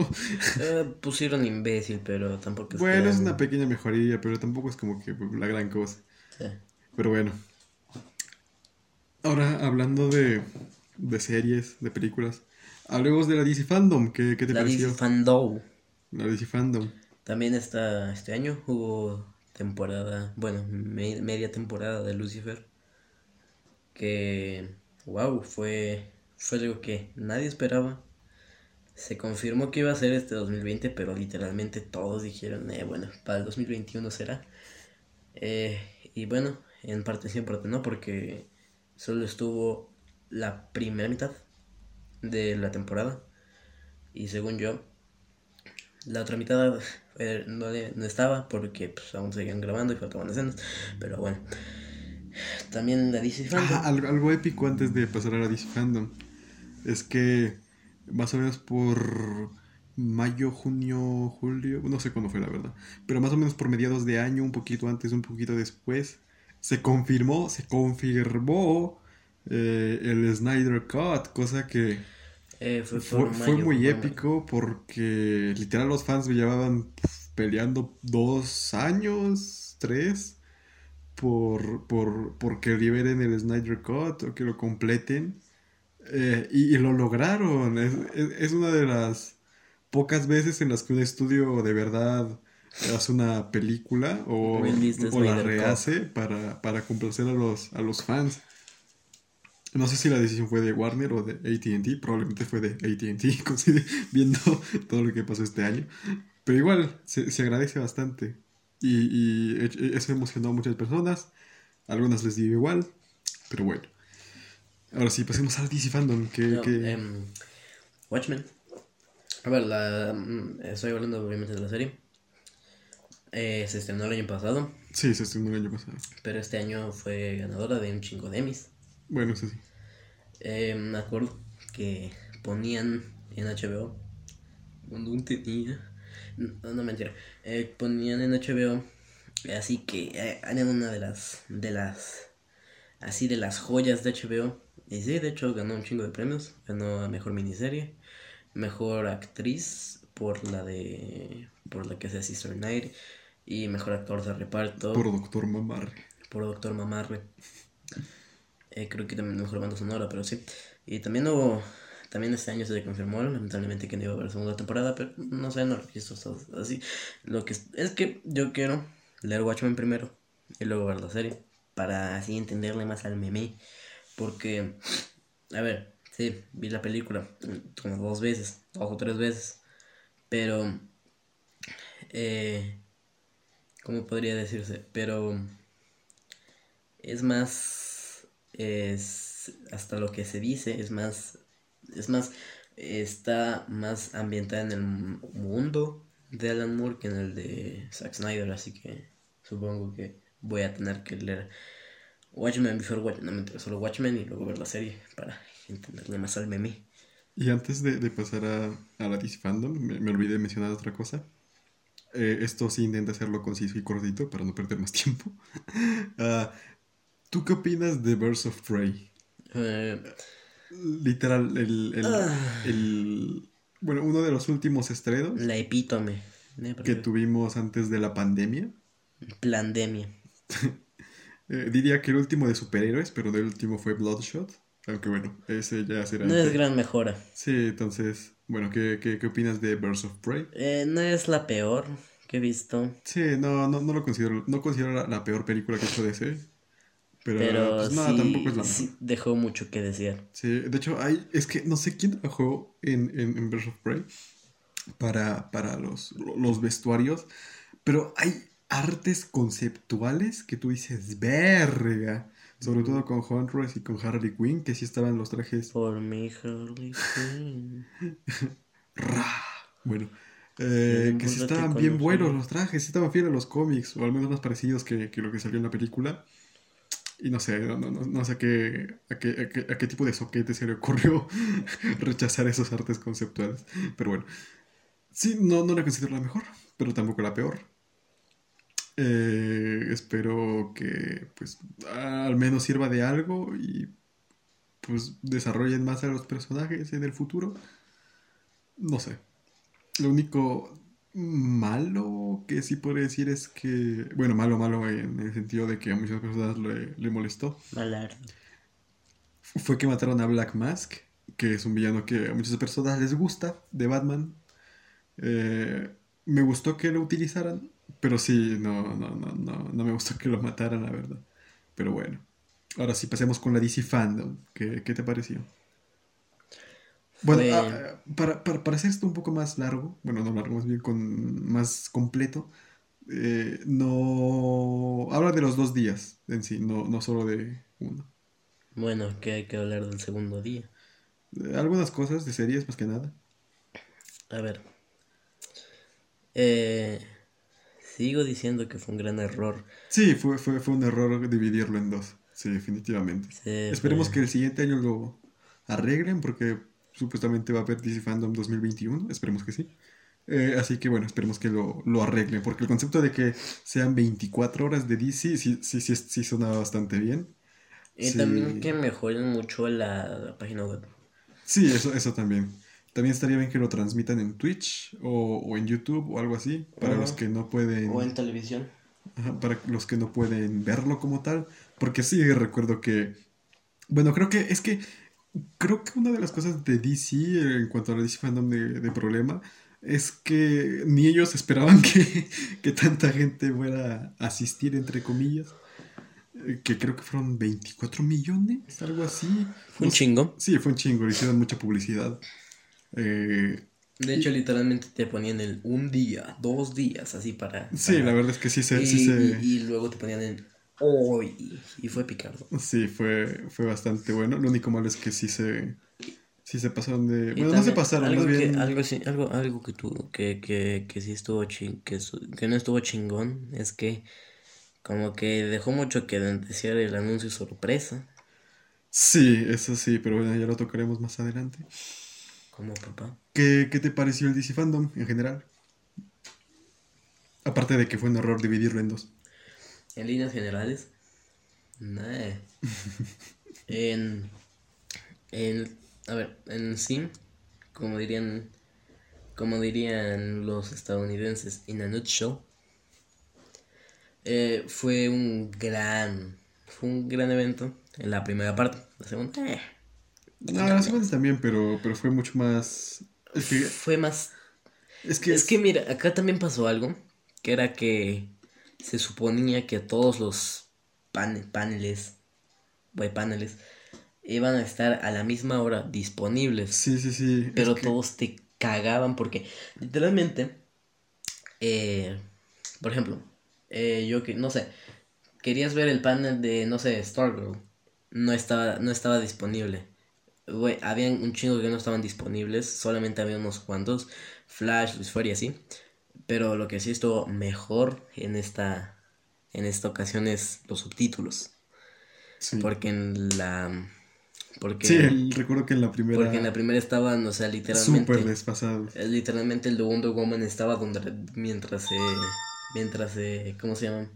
Eh, pusieron imbécil, pero tampoco es bueno, es una pequeña mejoría, pero tampoco es como que la gran cosa. Sí. Pero bueno. Ahora, hablando de, de series, de películas, hablemos de la DC Fandom. ¿Qué, qué te La pareció? DC Fandom. la DC Fandom. También está este año hubo temporada, bueno, me- media temporada de Lucifer. Que, wow, fue, fue algo que nadie esperaba. Se confirmó que iba a ser este 2020, pero literalmente todos dijeron, eh, bueno, para el 2021 será. Eh, y bueno, en parte sí, en parte no, porque solo estuvo la primera mitad de la temporada. Y según yo, la otra mitad eh, no, no estaba porque pues, aún seguían grabando y faltaban escenas. Pero bueno. También la DC Fandom. Algo, algo épico antes de pasar a la DC Fandom. Es que más o menos por mayo, junio, julio, no sé cuándo fue la verdad, pero más o menos por mediados de año, un poquito antes, un poquito después, se confirmó, se confirmó eh, el Snyder Cut, cosa que Eh, fue, muy épico porque literal los fans llevaban pf, peleando dos años, tres, por, por, por que liberen el Snyder Cut o que lo completen. Eh, y, y lo lograron. Es, es- es una de las pocas veces en las que un estudio de verdad hace una película o, o la rehace para, para complacer a los, a los fans. No sé si la decisión fue de Warner o de ATT, probablemente fue de ATT, viendo todo lo que pasó este año. Pero igual, se, se agradece bastante. Y, y eso emocionó a muchas personas. A algunas les dio igual, pero bueno. Ahora sí, pasemos al DC Fandom. Que, No, que- em, Watchmen. A ver, la, mm, estoy hablando obviamente de la serie. Eh, se estrenó el año pasado, Sí, se estrenó el año pasado. pero este año fue ganadora de un chingo de Emmys. Bueno, eso sí. Eh, me acuerdo que ponían en HBO. Cuando un tenía. No, no mentira. Eh, ponían en HBO. Así que eh, eran una de las. De las. Así de las joyas de HBO. Y sí, de hecho ganó un chingo de premios. Ganó a mejor miniserie. Mejor actriz por la de. Por la que hace Sister Night. Y mejor actor de reparto Por Doctor Mamarre. por Doctor Mamarre. Eh, creo que también mejor banda sonora, pero sí. Y también hubo. También este año se confirmó, lamentablemente, que no iba a haber segunda temporada, pero no sé, no todo así. Lo que es, es que yo quiero leer Watchmen primero y luego ver la serie, para así entenderle más al meme. Porque, a ver, sí, vi la película como dos veces, dos o tres veces, pero. Eh, ¿Cómo podría decirse? Pero es más es hasta lo que se dice es más es más está más ambientada en el mu- mundo de Alan Moore que en el de Zack Snyder así que supongo que voy a tener que leer Watchmen before Watchmen no mentira, solo Watchmen y luego ver la serie para entenderle más al meme Y antes de, de pasar a, a la DC Fandom, me, me olvidé de mencionar otra cosa. Eh, esto sí intenta hacerlo conciso y cortito para no perder más tiempo. Ah, ¿Tú qué opinas de Birds of Prey? Eh, Literal, el, el, Ah. el- Bueno, uno de los últimos estrenos la epítome que tuvimos antes de la pandemia. Plandemia Eh, diría que el último de superhéroes, pero el último fue Bloodshot. Aunque bueno, ese ya será... no es gran mejora Sí, entonces, bueno, ¿qué, qué, qué opinas de Birds of Prey? Eh, no es la peor que he visto Sí, no, no, no lo considero, no considero la, la peor película que he hecho de ese. Pero, Pero pues, no, sí, tampoco es la mejor. dejó mucho que desear. Sí, de hecho, hay, es que no sé quién trabajó en, en, en Birds of Prey para, para los, los vestuarios, pero hay artes conceptuales que tú dices, verga. Sobre todo con Huntress y con Harley Quinn, que sí estaban los trajes Por mi Harley Quinn. Bueno, eh, que sí estaban bien buenos los trajes, sí estaban fieles a los cómics, o al menos más parecidos que, que lo que salió en la película. Y no sé, no, no, no- no sé a qué, a, qué, a, qué, a qué tipo de soquete se le ocurrió rechazar esos artes conceptuales. Pero bueno, sí, no, no la considero la mejor, pero tampoco la peor. Eh, espero que pues al menos sirva de algo y pues desarrollen más a los personajes en el futuro. No sé. Lo único malo que sí podría decir es que, bueno, malo, malo en el sentido de que a muchas personas le, le molestó, Malar. fue que mataron a Black Mask, que es un villano que a muchas personas les gusta, de Batman. Eh, me gustó que lo utilizaran, pero sí, no, no, no, no, no me gustó que lo mataran, la verdad. Pero bueno. Ahora sí, pasemos con la DC Fandom. ¿Qué, qué te pareció? Bueno, Fue- ah, para, para, para hacer esto un poco más largo, bueno, no largo, más bien con, más completo, eh, no... Habla de los dos días en sí, no, no solo de uno. Bueno, que hay que hablar del segundo día. Eh, Algunas cosas de series, más que nada. A ver. Eh, sigo diciendo que fue un gran error. Sí, fue, fue, fue un error dividirlo en dos. Sí, definitivamente. Sí, Esperemos fue- que el siguiente año lo arreglen porque supuestamente va a haber DC Fandom 2021. Esperemos que sí. Eh, así que bueno, esperemos que lo, lo arreglen porque el concepto de que sean 24 horas de DC sí, sí, sí, sí suena bastante bien. Y Sí. también que mejoren mucho la, la página web. Sí, eso, eso también. También estaría bien que lo transmitan en Twitch o, o en YouTube o algo así para los que no pueden... O en televisión. Ajá, para los que no pueden verlo como tal. Porque sí, recuerdo que. Bueno, creo que es que. Creo que una de las cosas de DC en cuanto a la DC Fandom de, de problema es que ni ellos esperaban que, que tanta gente fuera a asistir, entre comillas. Eh, Que creo que fueron 24 millones, algo así. Fue un chingo. Sí, fue un chingo, le hicieron mucha publicidad. Eh, De hecho, literalmente te ponían el un día, dos días, así para. sí, para- la verdad es que sí se. y, sí se- y- y luego te ponían el hoy. Y fue picardo. Sí, fue, fue bastante bueno. Lo único malo es que sí se, sí se pasaron de... Bueno, no se pasaron, algo más que, bien... algo, sí- algo, algo que tú, que, que, que sí estuvo ching, que, que no estuvo chingón, es que como que dejó mucho que desear el anuncio sorpresa, Sí, eso sí, pero bueno, ya lo tocaremos más adelante. Como papá. ¿Qué, qué te pareció el DC Fandom en general? Aparte de que fue un error dividirlo en dos. En líneas generales, nah. en, en, a ver, en sí, como dirían, como dirían los estadounidenses, in a nutshell, eh, fue un gran, fue un gran evento en la primera parte. La segunda, eh, No, las segundas también, pero, pero fue mucho más... Es que... fue más Es que... Es que mira, acá también pasó algo, que era que se suponía que todos los pane- paneles, güey, paneles, iban a estar a la misma hora disponibles, Sí, sí, sí. es pero que- todos te cagaban porque literalmente, eh, por ejemplo, eh, yo que, no sé, querías ver el panel de, no sé, Stargirl, no estaba, no estaba disponible. Güey, habían un chingo que no estaban disponibles, solamente había unos cuantos, Flash, Luis Fury y así. Pero lo que sí estuvo mejor en esta, en esta ocasión es los subtítulos. Sí, Porque en la... Porque, Sí, el- recuerdo que en la primera... porque en la primera estaban, o sea, literalmente... Súper desfasado. Eh, Literalmente el de Wonder Woman estaba donde mientras se mientras se ¿cómo se llama?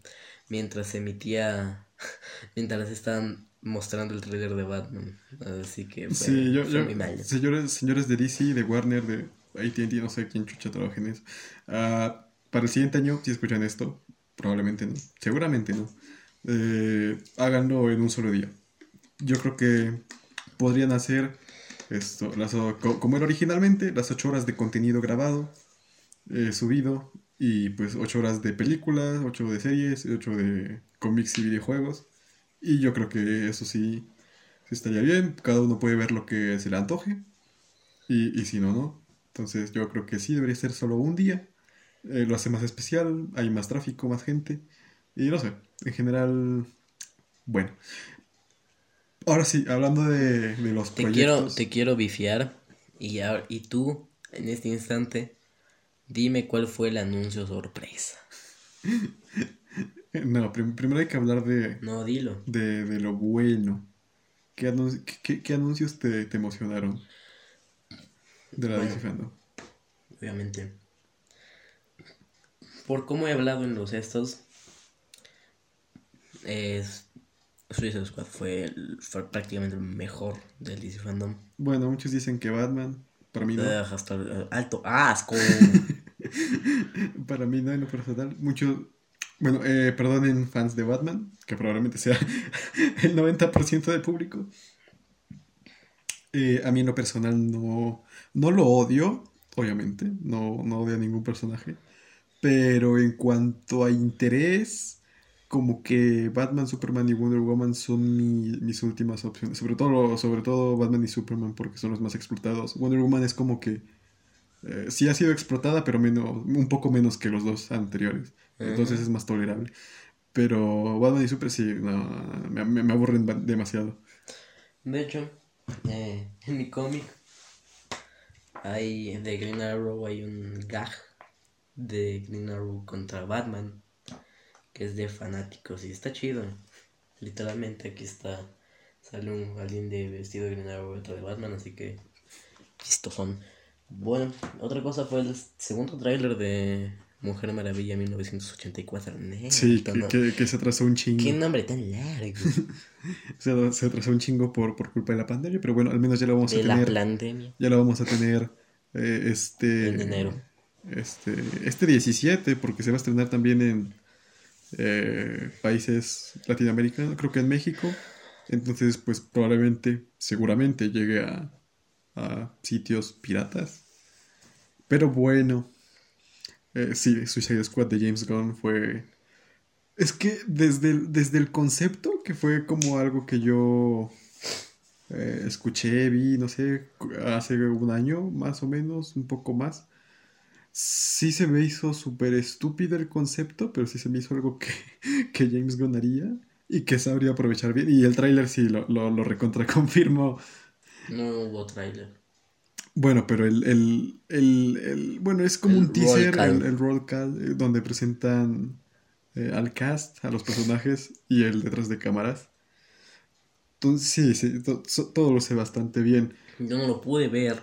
Mientras se emitía mientras estaban mostrando el trailer de Batman. Así que fue, Sí, yo, fue yo, muy mal. señores, señores de DC, de Warner, de AT&T, no sé quién chucha trabaja en eso. Ah, para el siguiente año, si escuchan esto, probablemente no, seguramente no. eh, háganlo en un solo día. Yo creo que podrían hacer esto, las, como era originalmente, las 8 horas de contenido grabado, eh, subido, y pues 8 horas de películas, 8 de series, 8 de cómics y videojuegos. Y yo creo que eso sí, sí estaría bien. Cada uno puede ver lo que se le antoje. Y, y si no, no. Entonces yo creo que sí, debería ser solo un día. Eh, lo hace más especial, hay más tráfico, más gente. Y no sé, en general, bueno. Ahora sí, hablando de, de los Te quiero proyectos. te quiero bifiar y ahora- y tú en este instante dime cuál fue el anuncio sorpresa. No, prim- primero hay que hablar de, No, dilo. de, de lo bueno. ¿Qué, qué- qué- anuncios te, te emocionaron? De la Bueno. DC Fandom? obviamente. Por cómo he hablado en los estos, es Suicide Squad fue, fue prácticamente el mejor del DC Fandom. Bueno, muchos dicen que Batman. Para mí no. Eh, hasta alto asco. Para mí no, en lo personal. Muchos. Bueno, eh, perdonen fans de Batman, que probablemente sea el 90% del público. Eh, a mí en lo personal no, no lo odio, obviamente. No, no odio a ningún personaje. Pero en cuanto a interés, como que Batman, Superman y Wonder Woman son mi- mis últimas opciones. Sobre todo, sobre todo Batman y Superman, porque son los más explotados. Wonder Woman es como que eh, sí ha sido explotada, pero menos, un poco menos que los dos anteriores. Entonces Ujú. es más tolerable. Pero Batman y Super sí, no, me, me- aburren demasiado. De hecho, eh, en mi cómic hay de Green Arrow hay un gag de Green Arrow contra Batman que es de fanáticos y está chido. Literalmente aquí está sale un alguien de vestido de Green Arrow y otro de Batman, así que chistosón. Bueno, otra cosa fue el segundo tráiler de Mujer Maravilla 1984. Sí, Neta, que, no. que- que se atrasó un chingo. Qué nombre tan largo. Se, se atrasó un chingo por, por culpa de la pandemia, pero bueno, al menos ya lo vamos a De la tener. pandemia. Ya lo vamos a tener eh, este. En enero. Este, este 17, porque se va a estrenar también en eh, países latinoamericanos, creo que en México. Entonces, pues probablemente, seguramente llegue a, a sitios piratas. Pero bueno, eh, sí, Suicide Squad de James Gunn fue... Es que desde el, desde el concepto, que fue como algo que yo eh, escuché, vi, no sé, hace un año más o menos, un poco más. Sí se me hizo súper estúpido el concepto, pero sí se me hizo algo que, que James Gunn haría y que sabría aprovechar bien. Y el tráiler sí lo, lo, lo recontra confirmó. No hubo tráiler. Bueno, pero el, el, el, el- bueno, es como un teaser, roll el, roll call, eh, donde presentan eh, al cast, a los personajes y el detrás de cámaras. Entonces, sí, sí, to- so- todo lo sé bastante bien. Yo no lo pude ver.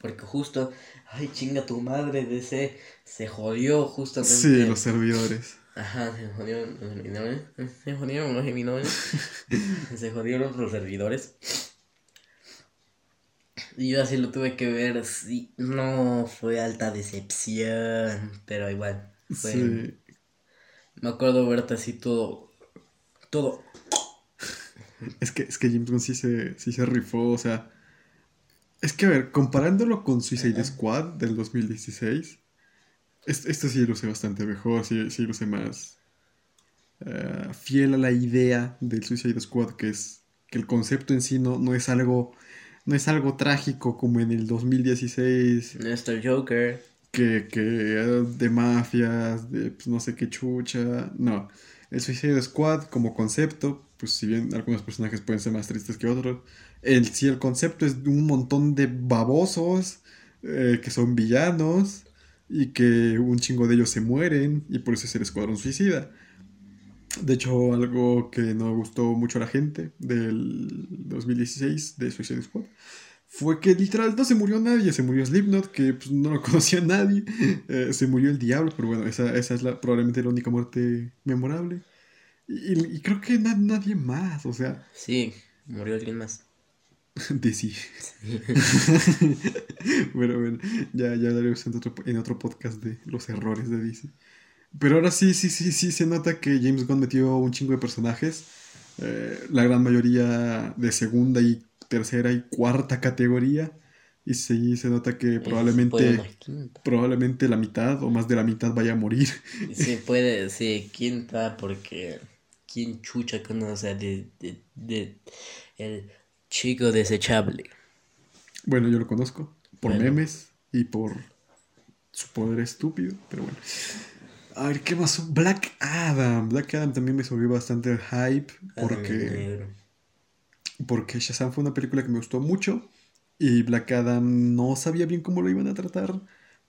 Porque justo. Ay, chinga tu madre, DC. Se jodió justamente. Sí, los servidores. Ajá, se los servidores. Se jodieron los servidores. se jodieron los servidores. Yo así lo tuve que ver. Sí, no, fue alta decepción. Pero igual. Fue, Sí. Me acuerdo verte así todo. Todo. Es que, es que James Gunn sí se, sí se rifó, o sea. Es que, a ver, comparándolo con Suicide Squad del 2016, es- esto sí luce bastante mejor, sí, sí luce más eh, fiel a la idea del Suicide Squad, que es que el concepto en sí no, no es algo. No es algo trágico como en el 2016, Nuestro Joker. que, que de mafias, de pues, no sé qué chucha. No, el Suicide Squad como concepto, pues si bien algunos personajes pueden ser más tristes que otros, el, si el concepto es de un montón de babosos eh, que son villanos y que un chingo de ellos se mueren y por eso es el Escuadrón Suicida. De hecho, algo que no gustó mucho a la gente del 2016 de Suicide Squad fue que literal no se murió nadie, se murió Slipknot, que pues, no lo conocía nadie, eh, se murió el diablo, pero bueno, esa, esa es la, probablemente la única muerte memorable. Y, y creo que na- nadie más, o sea, Sí, murió alguien más. de sí. Pero bueno, ya, ya hablaremos en otro, en otro podcast de los errores de DC. Pero ahora sí, sí, sí, sí se nota que James Gunn metió un chingo de personajes. eh, la gran mayoría de segunda y tercera y cuarta categoría. Y sí se nota que probablemente, quinta. probablemente la mitad o más de la mitad vaya a morir. Sí, puede, sí, quinta, porque ¿quién chucha conoce de, de, de el chico desechable? Bueno, yo lo conozco por Bueno. memes y por su poder estúpido, pero bueno. A ver, ¿qué más? Black Adam. Black Adam también me subió bastante el hype Adam porque, porque Shazam fue una película que me gustó mucho y Black Adam no sabía bien cómo lo iban a tratar.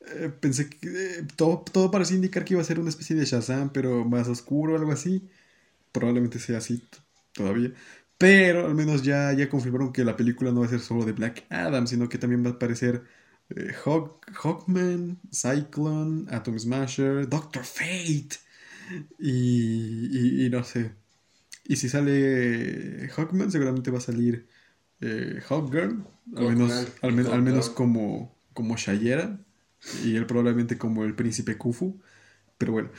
Eh, pensé que eh, todo, todo parecía indicar que iba a ser una especie de Shazam, pero más oscuro o algo así. Probablemente sea así todavía. Pero al menos ya, ya confirmaron que la película no va a ser solo de Black Adam, sino que también va a aparecer eh, Hawk- Hawkman, Cyclone, Atom Smasher, Doctor Fate. Y, y- y no sé, Y si sale Hawkman, seguramente va a salir eh, Hawkgirl. Al menos, al, y men- al menos como, como Shayera. Y él probablemente como el príncipe Kufu. Pero bueno.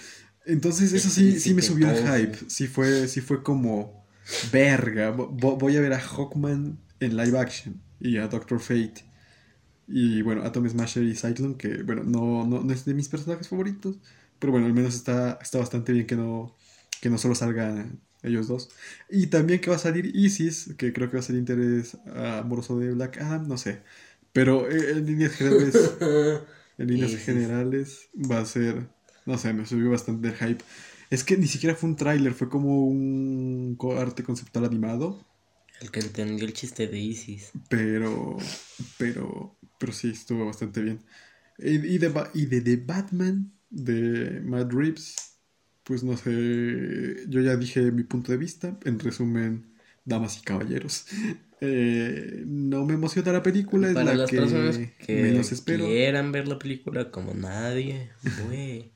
Entonces El eso sí, sí me subió el hype. Sí fue, sí fue como... Verga, vo- vo- voy a ver a Hawkman en live action. Y a Doctor Fate. Y bueno, Atom Smasher y Cyclone, que bueno, no, no, no es de mis personajes favoritos. Pero bueno, al menos está, está bastante bien que no, que no solo salgan ellos dos. Y también que va a salir Isis, que creo que va a ser interés amoroso de Black Adam, no sé. Pero eh, en líneas generales, en líneas generales va a ser, no sé, me subió bastante el hype. Es que ni siquiera fue un tráiler, fue como un arte conceptual animado. El que entendió el chiste de Isis. Pero, pero, pero sí, estuvo bastante bien. Y, de, y de The Batman, de Matt Reeves, pues no sé, yo ya dije mi punto de vista. En resumen, damas y caballeros. Eh, no me emociona la película, es Para la las que, personas que menos espero. quieran ver la película como nadie, güey.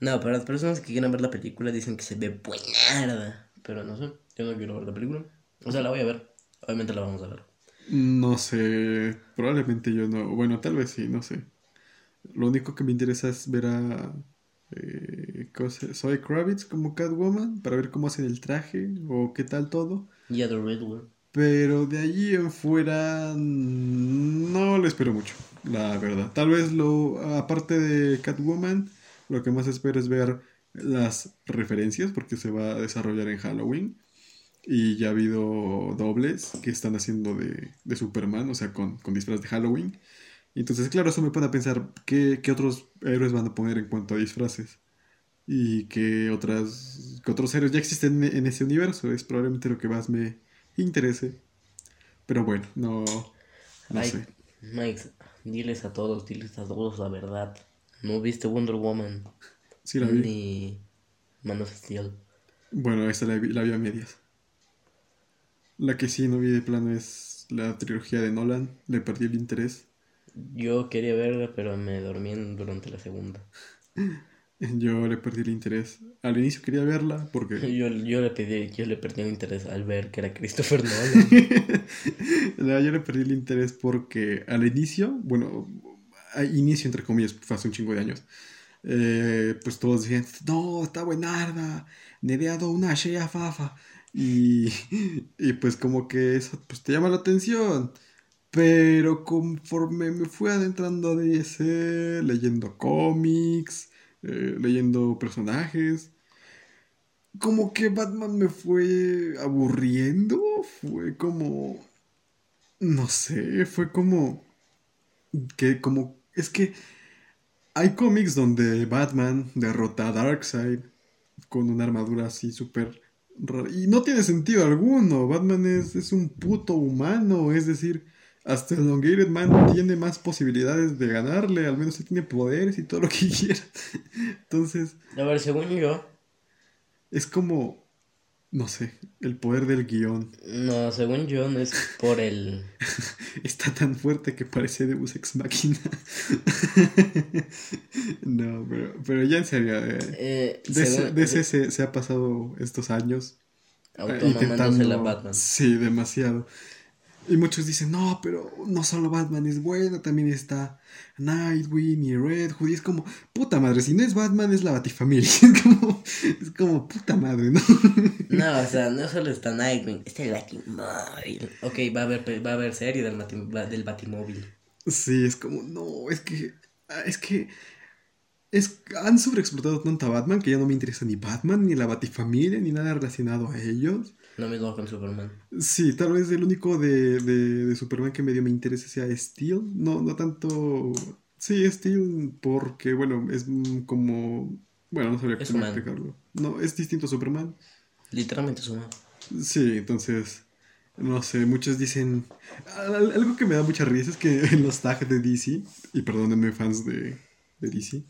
No, para las personas que quieran ver la película dicen que se ve buenarda. Pero no sé, yo no quiero ver la película. O sea, la voy a ver. Obviamente la vamos a ver. No sé, probablemente yo no. Bueno, tal vez sí, no sé. Lo único que me interesa es ver a eh, ¿cómo se- Zoe Kravitz como Catwoman para ver cómo hacen el traje o qué tal todo. Y a The Riddler. Pero de allí en fuera no le espero mucho, la verdad. Tal vez lo aparte de Catwoman, lo que más espero es ver las referencias porque se va a desarrollar en Halloween. Y ya ha habido dobles que están haciendo de, de Superman, o sea, con, con disfraz de Halloween. Entonces, claro, eso me pone a pensar qué, qué otros héroes van a poner en cuanto a disfraces. Y qué, otras, qué otros héroes ya existen en, en ese universo. Es probablemente lo que más me interese. Pero bueno, no, no Ay, sé. Mike, diles a todos, diles a todos la verdad. ¿No viste Wonder Woman? Sí la vi. Ni Man of Steel. Bueno, esta la vi, la vi a medias. La que sí no vi de plano es la trilogía de Nolan. Le perdí el interés. Yo quería verla, pero me dormí durante la segunda. Yo le perdí el interés. Al inicio quería verla porque... Yo, yo, le pedí, yo le perdí el interés al ver que era Christopher Nolan. No, yo le perdí el interés porque al inicio, bueno, a inicio entre comillas, fue hace un chingo de años, eh, pues todos decían, no, está buenarda, Nereado una shea fafa. Y, y pues como que eso pues te llama la atención. Pero conforme me fui adentrando a DC, leyendo cómics, eh, leyendo personajes, como que Batman me fue aburriendo, fue como, no sé, fue como, que como, es que hay cómics donde Batman derrota a Darkseid con una armadura así súper y no tiene sentido alguno, Batman es, es un puto humano, es decir, hasta el Elongated Man tiene más posibilidades de ganarle, al menos él tiene poderes y todo lo que quiera. Entonces, A ver, según yo, es como, no sé, el poder del guion. no, según yo no es por el... Está tan fuerte que parece Deus Ex Machina. no, pero, pero ya en serio, eh, Eh, DC, según- DC se, se ha pasado estos años eh, automamándose la Batman. Sí, demasiado. Y muchos dicen, no, pero no solo Batman es bueno, también está Nightwing y Red Hood. Y es como, puta madre, si no es Batman, es la Batifamilia. Es como, es como puta madre, ¿no? No, o sea, no solo está Nightwing, está el Batimóvil. Ok, va a haber, va a haber serie del, del Batimóvil. Sí, es como, no, es que, es que, es, han sobreexplotado tanto a Batman que ya no me interesa ni Batman, ni la Batifamilia, ni nada relacionado a ellos. Lo mismo con Superman. Sí, tal vez el único de, de, de Superman que medio me interese sea Steel. No, no tanto. Sí, Steel, porque, bueno, es como. Bueno, no sabría cómo explicarlo. No, es distinto a Superman. Literalmente es humano. Sí, entonces. No sé, muchos dicen. al- Algo que me da mucha risa es que en los tags de DC, y perdónenme, fans de, de DC.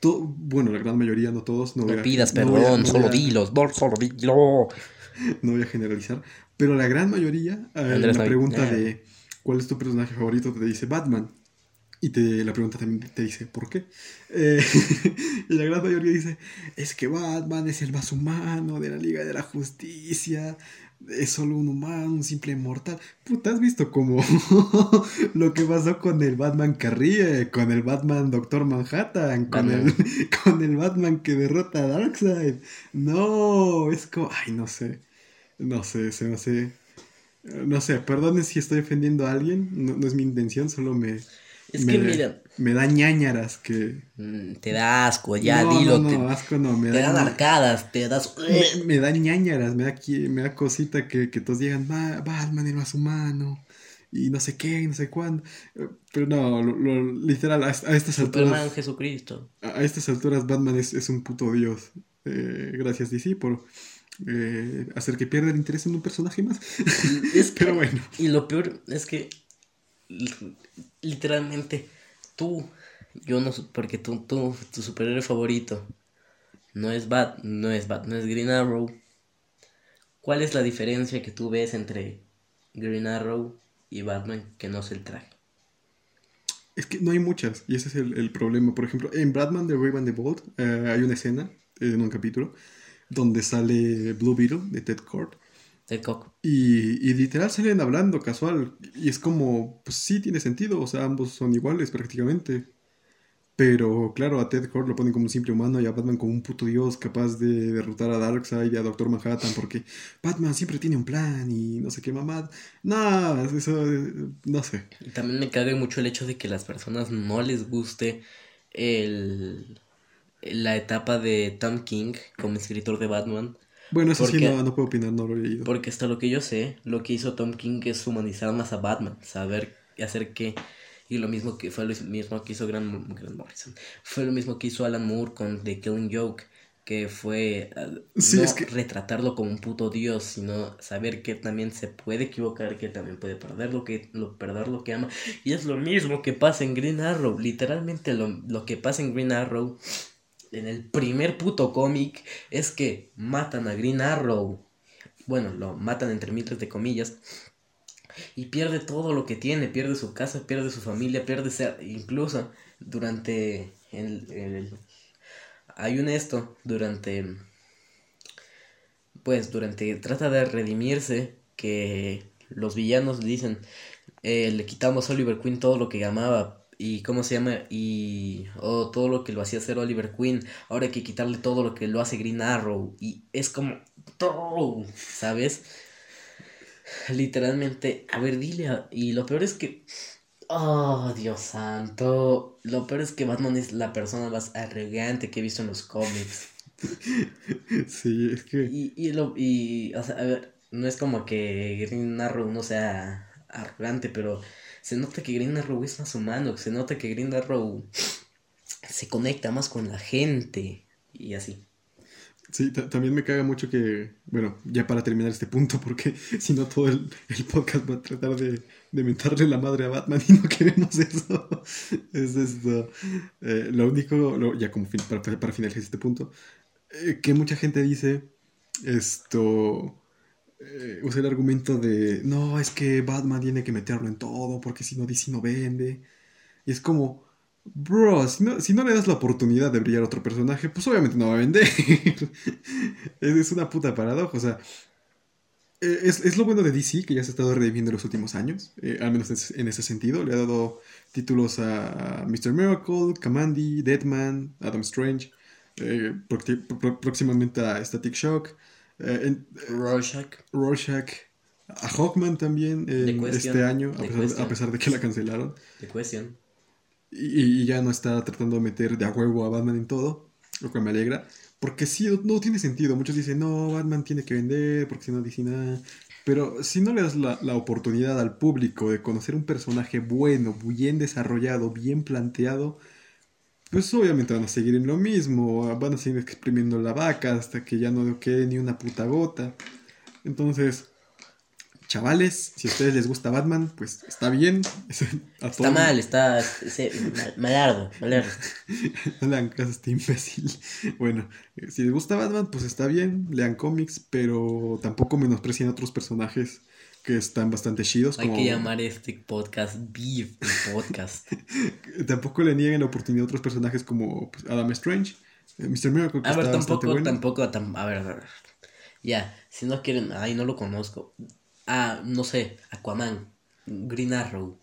to- bueno, la gran mayoría, no todos. No, voy No a- pidas no voy a- perdón, no voy solo a- dilo, no, solo dilo. no voy a generalizar, pero la gran mayoría, eh, la pregunta eh. de cuál es tu personaje favorito te dice Batman. Y te, la pregunta también te dice, ¿por qué? Eh, y la gran mayoría dice, es que Batman es el más humano de la Liga de la Justicia, es solo un humano, un simple mortal. Puta, ¿has visto como lo que pasó con el Batman que ríe, con el Batman Doctor Manhattan, con el, con el Batman que derrota a Darkseid? No, es como, ay, no sé, no sé, se me hace... No sé, perdonen si estoy ofendiendo a alguien, no, es mi intención, solo me... Es que mira... Me da ñañaras que... Mm, te da asco, ya dilo. No, no, asco no. Me te dan arcadas, te das... Me, da ñañaras, me da, me da cosita que, que todos digan, Batman es más humano y no sé qué, no sé cuándo. Pero no, lo, literal, a, estas Superman, alturas. Jesucristo. A, estas alturas, Batman es, es un puto dios. Eh, gracias, DC, por eh, hacer que pierda el interés en un personaje más. Es Pero bueno. Y lo peor es que, literalmente, tú, yo no, porque tú, tú, tu superhéroe favorito, no es Bat, no es Bat, no es Green Arrow. ¿Cuál es la diferencia que tú ves entre Green Arrow y Batman que no es el traje? Es que no hay muchas, y ese es el, problema. Por ejemplo, en Batman de Brave and the Bold eh, hay una escena en un capítulo donde sale Blue Beetle de Ted Kord. Ted Cock. Y, y, literal salen hablando casual. Y es como, pues sí, tiene sentido. O sea, ambos son iguales prácticamente. Pero claro, a Ted Kord lo ponen como un simple humano y a Batman como un puto dios capaz de derrotar a Darkseid y a Doctor Manhattan porque Batman siempre tiene un plan y no sé qué mamada. No, eso no sé. También me cague mucho el hecho de que a las personas no les guste el la etapa de Tom King como escritor de Batman. Bueno, eso sí no, puedo opinar, no lo he leído. Porque hasta lo que yo sé, lo que hizo Tom King es humanizar más a Batman, saber hacer que y lo mismo que fue lo mismo que hizo Grant, Morrison. Fue lo mismo que hizo Alan Moore con The Killing Joke, que fue ah, no retratarlo como un puto dios, sino saber que también se puede equivocar, que también puede perder lo que, lo, perder lo que ama. Y es lo mismo que pasa en Green Arrow. Literalmente lo, lo que pasa en Green Arrow en el primer puto cómic es que matan a Green Arrow. Bueno, lo matan entre miles de comillas. Y pierde todo lo que tiene, pierde su casa, pierde su familia, pierde ser, incluso durante el, hay un esto durante pues durante trata de redimirse que los villanos dicen eh, le quitamos a Oliver Queen todo lo que amaba y cómo se llama y oh, todo lo que lo hacía hacer Oliver Queen. Ahora hay que quitarle todo lo que lo hace Green Arrow y es como todo sabes literalmente a ver dile y lo peor es que oh Dios santo lo peor es que Batman es la persona más arrogante que he visto en los cómics. Sí es que y, y lo y o sea a ver no es como que Green Arrow no sea arrogante pero se nota que Green Arrow es más humano, se nota que Green Arrow se conecta más con la gente y así. Sí, también me caga mucho que, bueno, ya para terminar este punto, porque si no todo el, podcast va a tratar de, de, mentarle la madre a Batman y no queremos eso. es esto. Eh, lo único, ya como para, para, finalizar este punto, eh, que mucha gente dice esto eh, usa el argumento de, no, es que Batman tiene que meterlo en todo porque si no DC no vende. Y es como, bro, si no, si no le das la oportunidad de brillar a otro personaje, pues obviamente no va a vender. es, una puta paradoja, o sea, eh, es, lo bueno de DC que ya se ha estado redimiendo en los últimos años, eh, al menos en ese sentido. Le ha dado títulos a Mr. Miracle, Kamandi, Deadman, Adam Strange, próximamente a Static Shock. Eh, Rorschach. Rorschach. A Hawkman también este año, a pesar, de que la cancelaron. The Question. Y, ya no está tratando de meter de a huevo a Batman en todo, lo que me alegra. Porque sí, no, tiene sentido. Muchos dicen, no, Batman tiene que vender, porque si no dice nada. Pero si no le das la, la, oportunidad al público de conocer un personaje bueno, bien desarrollado, bien planteado, pues obviamente van a seguir en lo mismo, van a seguir exprimiendo la vaca hasta que ya no quede ni una puta gota. Entonces, chavales, si a ustedes les gusta Batman, pues está bien. está mal, está malardo, malardo. no le hagan caso este imbécil. Bueno, eh, si les gusta Batman, pues está bien, lean cómics, pero tampoco menosprecien a otros personajes que están bastante chidos. Hay como- que llamar este podcast Beef Podcast. Tampoco le nieguen la oportunidad a otros personajes como pues, Adam Strange, eh, Mr. Miracle, que A ver, está tampoco, bueno. tampoco, tam- a ver, a ver. Ya, si no quieren, ay, no lo conozco. Ah, no sé, Aquaman, Green Arrow,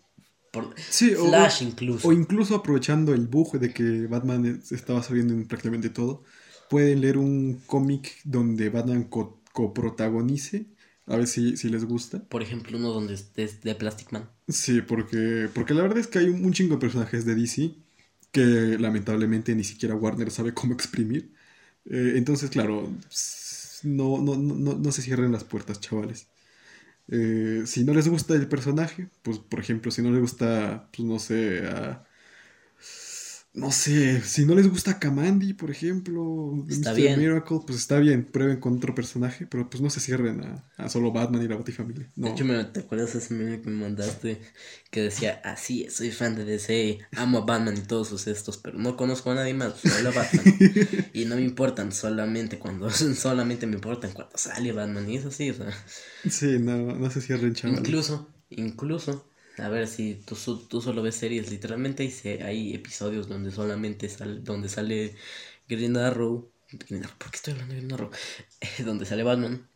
por- Sí, o- Flash incluso. O incluso aprovechando el bug de que Batman es- estaba saliendo en prácticamente todo, pueden leer un cómic donde Batman co- coprotagonice, a ver si, si les gusta. Por ejemplo, uno donde es de Plastic Man. Sí, porque, porque la verdad es que hay un, un chingo de personajes de DC que lamentablemente ni siquiera Warner sabe cómo exprimir. Eh, entonces, claro, no, no, no- no se cierren las puertas, chavales. Eh, si no les gusta el personaje, pues por ejemplo, si no les gusta, pues no sé, a- no sé, si no les gusta Kamandi, por ejemplo, de Está Mr. bien. Miracle, pues está bien, prueben con otro personaje, pero pues no se cierren a, a solo Batman y la Batifamilia. De No. hecho, me, ¿te acuerdas ese meme que me mandaste? Que decía, así es, soy fan de DC, amo a Batman y todos sus estos, pero no conozco a nadie más, solo a Batman. y no me importan solamente cuando, solamente me importan cuando sale Batman, y es así, o sea. Sí, no, no se cierren, chavales. Incluso, incluso, a ver si tú, tú solo ves series, literalmente hay, hay episodios donde solamente sale, donde sale Green Arrow, Green Arrow, ¿por qué estoy hablando de Green Arrow? donde sale Batman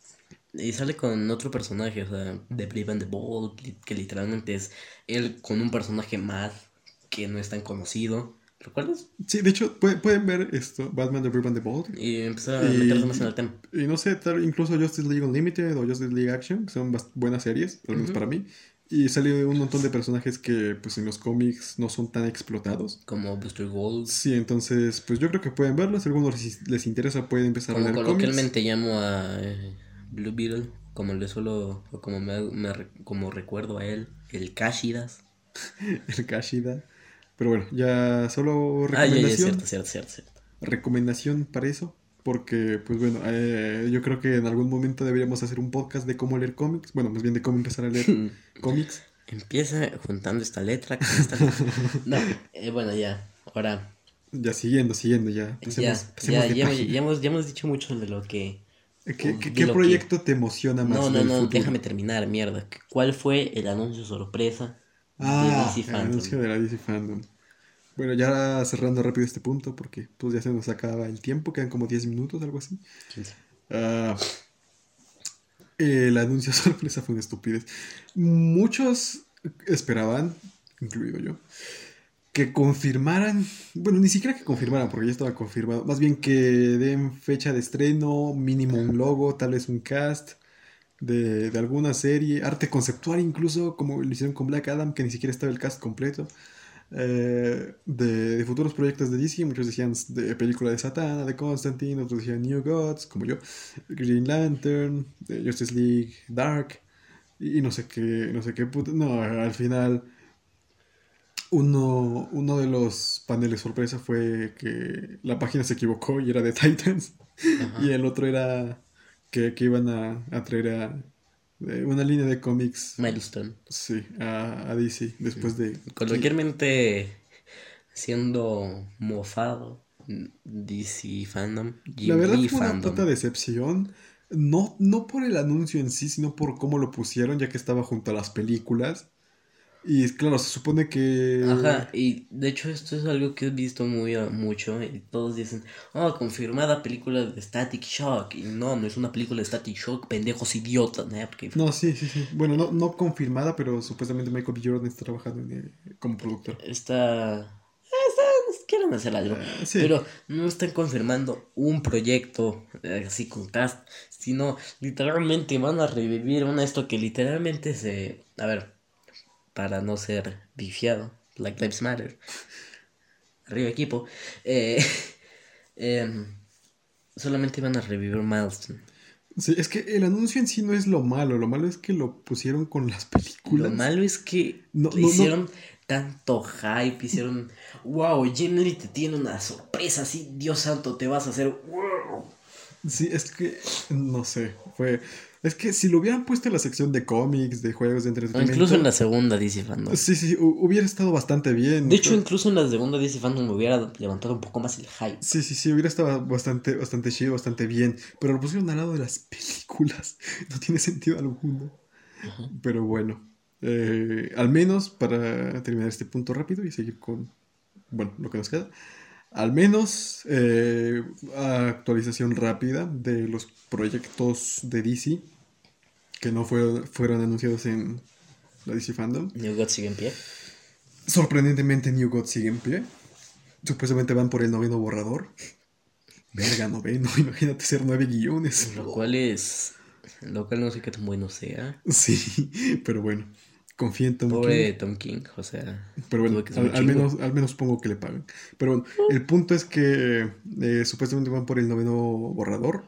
y sale con otro personaje, o sea, de Brave and the Bold, que literalmente es él con un personaje más que no es tan conocido, ¿recuerdas? Sí, de hecho, pue- pueden ver esto, Batman The Brave and the Bold. Y empezó a Y- meterse más en el tema. Y no sé, tal, incluso Justice League Unlimited o Justice League Action, que son buenas series, al menos para mí. Y sale un montón de personajes que pues en los cómics no son tan explotados. Como Booster Gold, Sí, entonces, pues yo creo que pueden verlos. Si algunos les, interesa, pueden empezar Como a leer cómics. coloquialmente llamo a eh, Blue Beetle, como le suelo, o como me, me como recuerdo a él, el Kashidas. El Kashida. Pero bueno, ya solo Ah, ya, ya, recomendación. cierto, cierto, cierto, cierto. recomendación para eso. Porque, pues bueno, eh, yo creo que en algún momento deberíamos hacer un podcast de cómo leer cómics. Bueno, más bien de cómo empezar a leer cómics. Empieza juntando esta letra con esta letra. No, eh, bueno, ya, ahora, Ya siguiendo, siguiendo, ya. ya, Pasemos, ya, de ya, ya hemos, ya hemos dicho mucho de lo que... ¿Qué, qué- de qué lo que- proyecto te emociona más? No, no, no, futuro? déjame terminar, mierda. ¿Cuál fue el anuncio sorpresa Ah, de DC el Phantom? anuncio de la DC Fandom. Bueno, ya cerrando rápido este punto, porque pues ya se nos acaba el tiempo, quedan como 10 minutos, algo así. Ah, el anuncio sorpresa fue una estupidez. Muchos esperaban, incluido yo, que confirmaran, bueno, ni siquiera que confirmaran, porque ya estaba confirmado, más bien que den fecha de estreno, mínimo un logo, tal vez un cast de, de alguna serie, arte conceptual incluso, como lo hicieron con Black Adam, que ni siquiera estaba el cast completo. Eh, de, de futuros proyectos de DC, muchos decían de película de Satana, de Constantine, otros decían New Gods, como yo, Green Lantern, de Justice League, Dark, y, y no sé qué, no sé qué puto. No, al final, uno, uno de los paneles sorpresa fue que la página se equivocó y era de Titans, Ajá. y el otro era que, que iban a, a traer a eh, una línea de cómics, Milestone. sí, a, a DC, después de... Coloquialmente siendo mofado DC Fandom, La verdad fue una Fandom. puta decepción. No, no por el anuncio en sí, sino por cómo lo pusieron, ya que estaba junto a las películas. Y claro, se supone que. Ajá, y de hecho esto es algo que he visto muy a- mucho y todos dicen, oh, confirmada película de Static Shock. Y no, no es una película de Static Shock, pendejos idiotas, ¿no? Porque No, sí, sí, sí. Bueno, no, no confirmada, pero supuestamente Michael B. Jordan está trabajando en, como productor. está... está- quieren hacer algo. Ah, sí. Pero no están confirmando un proyecto eh, así con cast, sino literalmente van a revivir una esto que literalmente se... A ver, para no ser bifiado, Black Lives Matter. Arriba equipo. Eh, em, solamente van a revivir Milestone. Sí, es que el anuncio en sí no es lo malo. Lo malo es que lo pusieron con las Lo películas. malo es que No, le no, no. hicieron tanto hype, hicieron, wow, Jim Lee te tiene una sorpresa así, Dios santo, te vas a hacer, wow. Sí, es que. No sé. Fue. Es que si lo hubieran puesto en la sección de cómics, de juegos de O entretenimiento. incluso en la segunda DC Fandom. Sí, sí, hu- hubiera estado bastante bien. De hecho, incluso en la segunda DC Fandom me hubiera levantado un poco más el hype. Sí, sí, sí, hubiera estado bastante, bastante chido, bastante bien. Pero lo pusieron al lado de las películas. No tiene sentido alguno. Pero bueno, eh, al menos para terminar este punto rápido y seguir con, bueno, lo que nos queda. Al menos eh, actualización rápida de los proyectos de DC que no fue- fueron anunciados en la DC Fandom. New God sigue en pie. Sorprendentemente New God sigue en pie. Supuestamente van por el noveno borrador. Verga, noveno, imagínate ser nueve guiones. Lo cual es. Lo cual no sé qué tan bueno sea. Sí, pero bueno, confía en Tom Pobre King. Tom King, o sea. Pero bueno, que al, menos, al menos pongo que le pagan. Pero bueno, el punto es que eh, supuestamente van por el noveno borrador.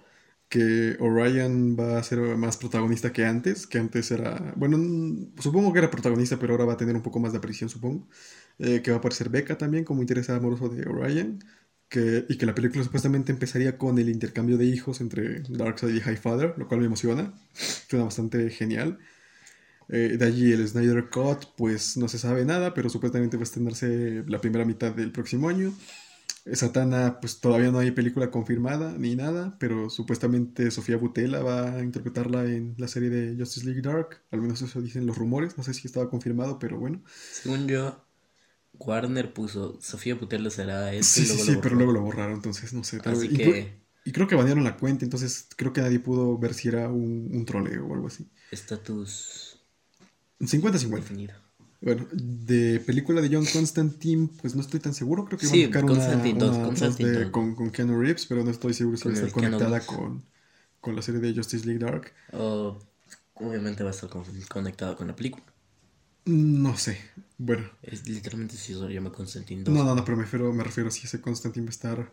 Que Orion va a ser más protagonista que antes. Que antes era. Bueno, mm, supongo que era protagonista, pero ahora va a tener un poco más de aparición, supongo. Eh, que va a aparecer Becca también como interés amoroso de Orion. Que, y que la película supuestamente empezaría con el intercambio de hijos entre Darkseid y Highfather, lo cual me emociona. Suena bastante genial. Eh, de allí el Snyder Cut, pues no se sabe nada, pero supuestamente va a estrenarse la primera mitad del próximo año. Satana, pues todavía no hay película confirmada ni nada, pero supuestamente Sofía Butella va a interpretarla en la serie de Justice League Dark. Al menos eso dicen los rumores, no sé si estaba confirmado, pero bueno. Según yo, Warner puso Sofía Butella será esto Sí, y luego sí, lo pero luego lo borraron, entonces no sé. Así y, que- creo- y creo que banearon la cuenta, entonces creo que nadie pudo ver si era un, un troleo o algo así. Estatus 50-50. Bueno, de película de John Constantine, pues no estoy tan seguro. Creo que Sí, a sacar una, dos, una- dos de- con, con Keanu Reeves, pero no estoy seguro si va a estar conectada con, con la serie de Justice League Dark. O, obviamente va a estar con- conectado con la película. No sé. Bueno, Es literalmente si se llama Constantine 2. no, no, no, pero me refiero, me refiero si ese Constantine va a estar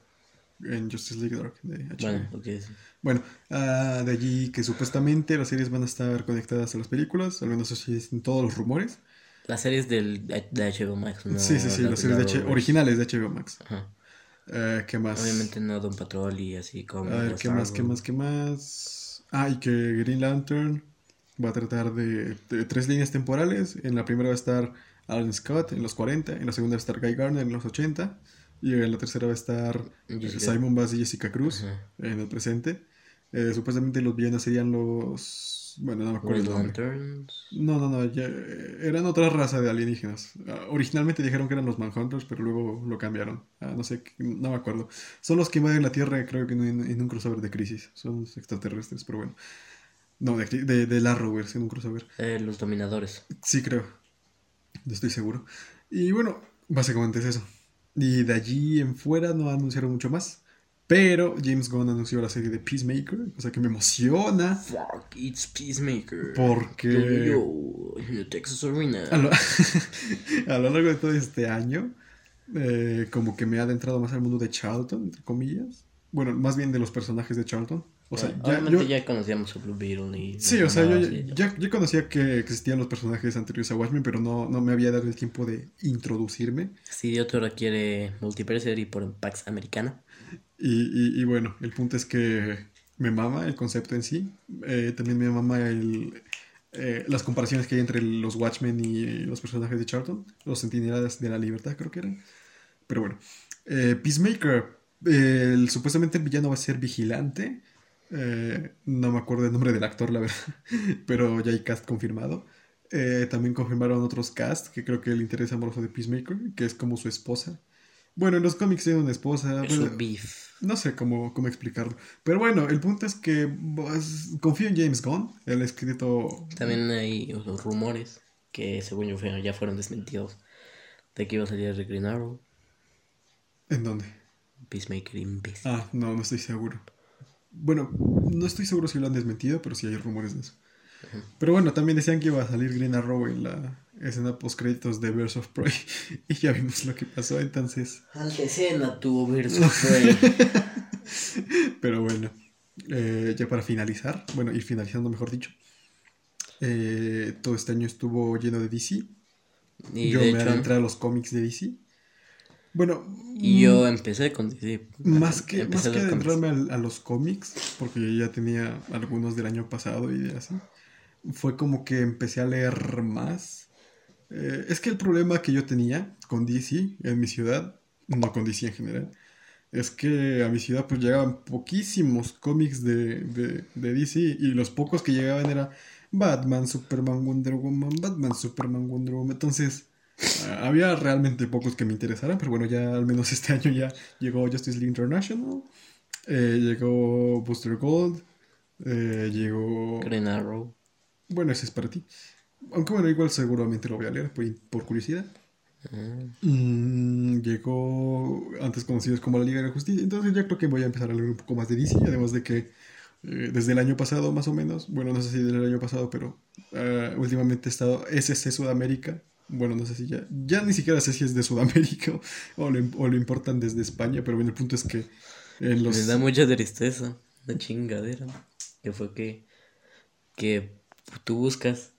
en Justice League Dark de HBO. Bueno, ok. sí. Bueno, ah, de allí que supuestamente las series van a estar conectadas a las películas, al menos así es en todos los rumores. Las series del, de HBO Max, ¿no? sí, sí, sí, la- las series de la- H- originales de HBO Max. Ajá. Eh, ¿Qué más? Obviamente no Don Patrol y así como. A ver, ¿qué más, qué más, qué más? Ah, y que Green Lantern va a tratar de, de tres líneas temporales. En la primera va a estar Alan Scott en los 40, en la segunda va a estar Guy Garner en los 80, y en la tercera va a estar eh, Jessica- Simon Bass y Jessica Cruz Ajá. en el presente. Eh, supuestamente los villanos serían los... Bueno, no me acuerdo el nombre. No, no, no, ya, eran otra raza de alienígenas. Ah, originalmente dijeron que eran los Manhunters, pero luego lo cambiaron. Ah, no sé, no me acuerdo. Son los que invaden la Tierra, creo que en, en un crossover de Crisis. Son los extraterrestres, pero bueno. No, de, de, de la Rovers, en un crossover. Eh, los Dominadores. Sí, creo. No estoy seguro. Y bueno, básicamente es eso. Y de allí en fuera no anunciaron mucho más. Pero James Gunn anunció la serie de Peacemaker, cosa que me emociona. Fuck, it's Peacemaker. Porque- Yo, en el Texas Arena. A lo, a lo largo de todo este año, eh, como que me ha adentrado más al mundo de Charlton, entre comillas. Bueno, más bien de los personajes de Charlton. O sea, Bueno, ya, obviamente yo- ya conocíamos a Blue Beetle y. Sí, o sea, yo ya, ya- conocía que existían los personajes anteriores a Watchmen, pero no, no me había dado el tiempo de introducirme. Este idiota ahora quiere multiverser y por Pax Americana. Y, y- bueno, el punto es que me mama el concepto en sí. Eh, también me mama eh, las comparaciones que hay entre los Watchmen y los personajes de Charlton. Los Centinelas de la Libertad, creo que eran. Pero bueno. Eh, Peacemaker. el- supuestamente villano va a ser vigilante. No me acuerdo el nombre del actor, la verdad. Pero ya hay cast confirmado. También confirmaron otros cast, que creo que el interés amoroso de Peacemaker, que es como su esposa. Bueno, en los cómics tiene una esposa. Es bueno, un beef. no sé cómo, cómo explicarlo. Pero bueno, el punto es que pues, confío en James Gunn. Él ha escrito. También hay los rumores que, según yo, ya fueron desmentidos. De que iba a salir el Green Arrow. ¿En dónde? Peacemaker imbécil. Ah, no, no estoy seguro. Bueno, no estoy seguro si lo han desmentido, pero sí hay rumores de eso. Pero bueno, también decían que iba a salir Green Arrow en la escena post créditos de Birds of Prey. Y ya vimos lo que pasó, entonces. Alta escena tuvo verso Prey. Pero bueno, eh, ya para finalizar, bueno, ir finalizando mejor dicho. eh, todo este año estuvo lleno de DC. Y Yo de me hecho, adentré a los cómics de DC. Bueno, y yo empecé con DC. Más que, más que adentrarme al- a, los cómics, porque yo ya tenía algunos del año pasado y así, fue como que empecé a leer más. Eh, es que el problema que yo tenía con DC en mi ciudad, no con DC en general, es que a mi ciudad pues llegaban poquísimos cómics de, de, de DC y los pocos que llegaban era Batman, Superman, Wonder Woman, Batman, Superman, Wonder Woman. Entonces, ah, había realmente pocos que me interesaran, pero bueno, ya al menos este año ya llegó Justice League International, eh, llegó Booster Gold, eh, llegó... Green Arrow. Bueno, ese es para ti. Aunque bueno, igual seguramente lo voy a leer por, por curiosidad. Mm, llegó antes conocidos como la Liga de la Justicia. Entonces ya creo que voy a empezar a leer un poco más de DC. Además de que eh, desde el año pasado más o menos, bueno, no sé si desde el año pasado, pero eh, últimamente he estado SC Sudamérica. Bueno, no sé si ya, ya ni siquiera sé si es de Sudamérica o lo, o lo importan desde España, pero bueno, el punto es que en los... Me da mucha tristeza, una chingadera. Que fue que, que tú buscas,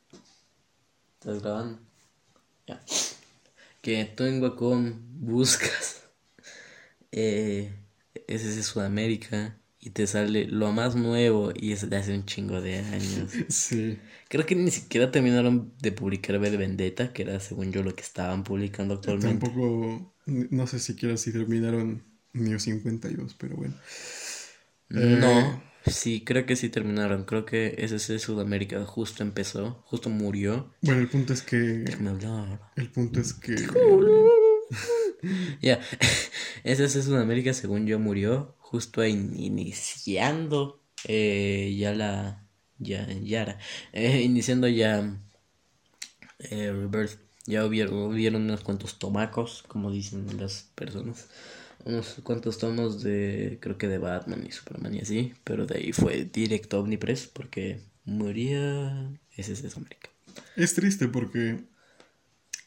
estás grabando, ya, que tú en Wacom buscas eh, ese es Sudamérica y te sale lo más nuevo y es de hace un chingo de años. Sí. Creo que ni siquiera terminaron de publicar B de Vendetta, que era según yo lo que estaban publicando actualmente. Tampoco, no sé siquiera si terminaron New 52, pero bueno. No, Eh, sí, creo que sí terminaron. Creo que SC Sudamérica justo empezó, justo murió. Bueno, el punto es que... Déjame hablar. El punto es que... Ya, SC Sudamérica, según yo, murió justo in- iniciando eh, ya la. Ya, ya, eh, iniciando ya. Eh, Rebirth. Ya hubieron, hubieron unos cuantos tomacos, como dicen las personas. Unos cuantos tomos de. Creo que de Batman y Superman y así. Pero de ahí fue directo a Omnipress porque moría SC Sudamérica. Es triste porque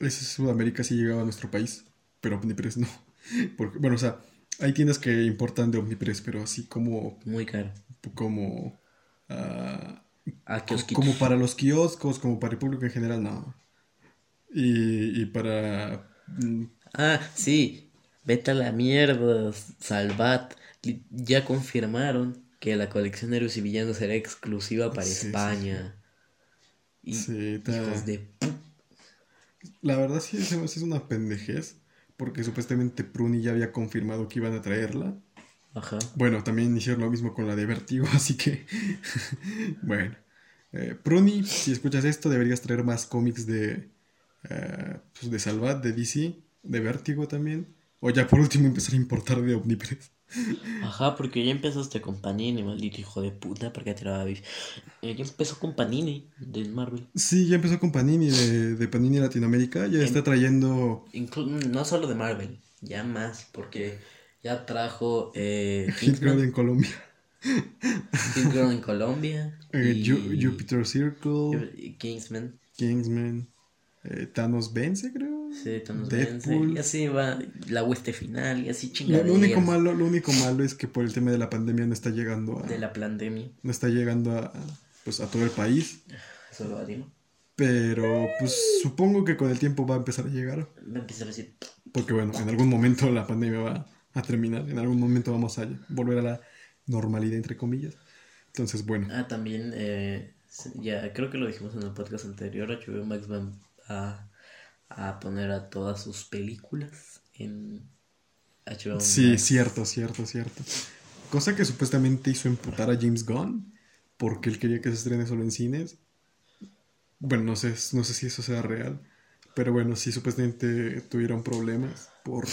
ese Sudamérica sí llegaba a nuestro país, pero Omnipress no. Porque, bueno, o sea, hay tiendas que importan de Omnipress, pero así como, Muy caro. como, ah, A como para los kioscos, como para el público en general, no. Y, y para... mm, Ah, sí. Vete a la mierda, Salvat. Ya confirmaron que la colección de héroes y villanos será exclusiva para Sí, sí, España. Sí, ta- hijos de La verdad sí, hace una pendejez, porque supuestamente Pruni ya había confirmado que iban a traerla. Ajá. Bueno, también hicieron lo mismo con la de Vertigo, así que. bueno. Eh, Pruni, si escuchas esto, deberías traer más cómics de. eh, pues de Salvat, de DC, de Vertigo también. O ya por último empezar a importar de Omnipress. Ajá, porque ya empezaste con Panini, maldito hijo de puta, porque tiraba beef. Eh, ya empezó con Panini del Marvel. Sí, ya empezó con Panini de, de Panini Latinoamérica. Ya está trayendo no solo de Marvel, ya más, porque ya trajo eh, Hit Girl en Colombia. Hit Girl en Colombia. eh, y- Ju- Jupiter Circle, Kingsman. Kingsman, eh, Thanos Vence, creo. Sí, Thanos Deadpool. vence, Y así va la hueste final y así Lo, chingaderas lo único malo, lo único malo es que por el tema de la pandemia no está llegando a, de la pandemia. no está llegando a, pues, a todo el país. Eso lo digo. Pero pues supongo que con el tiempo va a empezar a llegar. Me empieza a decir, Porque bueno, en algún momento la pandemia va a terminar. En algún momento vamos a volver a la normalidad, entre comillas. Entonces, bueno. ah, también, eh, ya creo que lo dijimos en el podcast anterior, HBO Max va a, a poner a todas sus películas en HBO Sí, Max. cierto, cierto, cierto. Cosa que supuestamente hizo emputar a James Gunn. Porque él quería que se estrene solo en cines. Bueno, no sé, no sé si eso sea real. Pero bueno, sí, supuestamente tuvieron problemas por,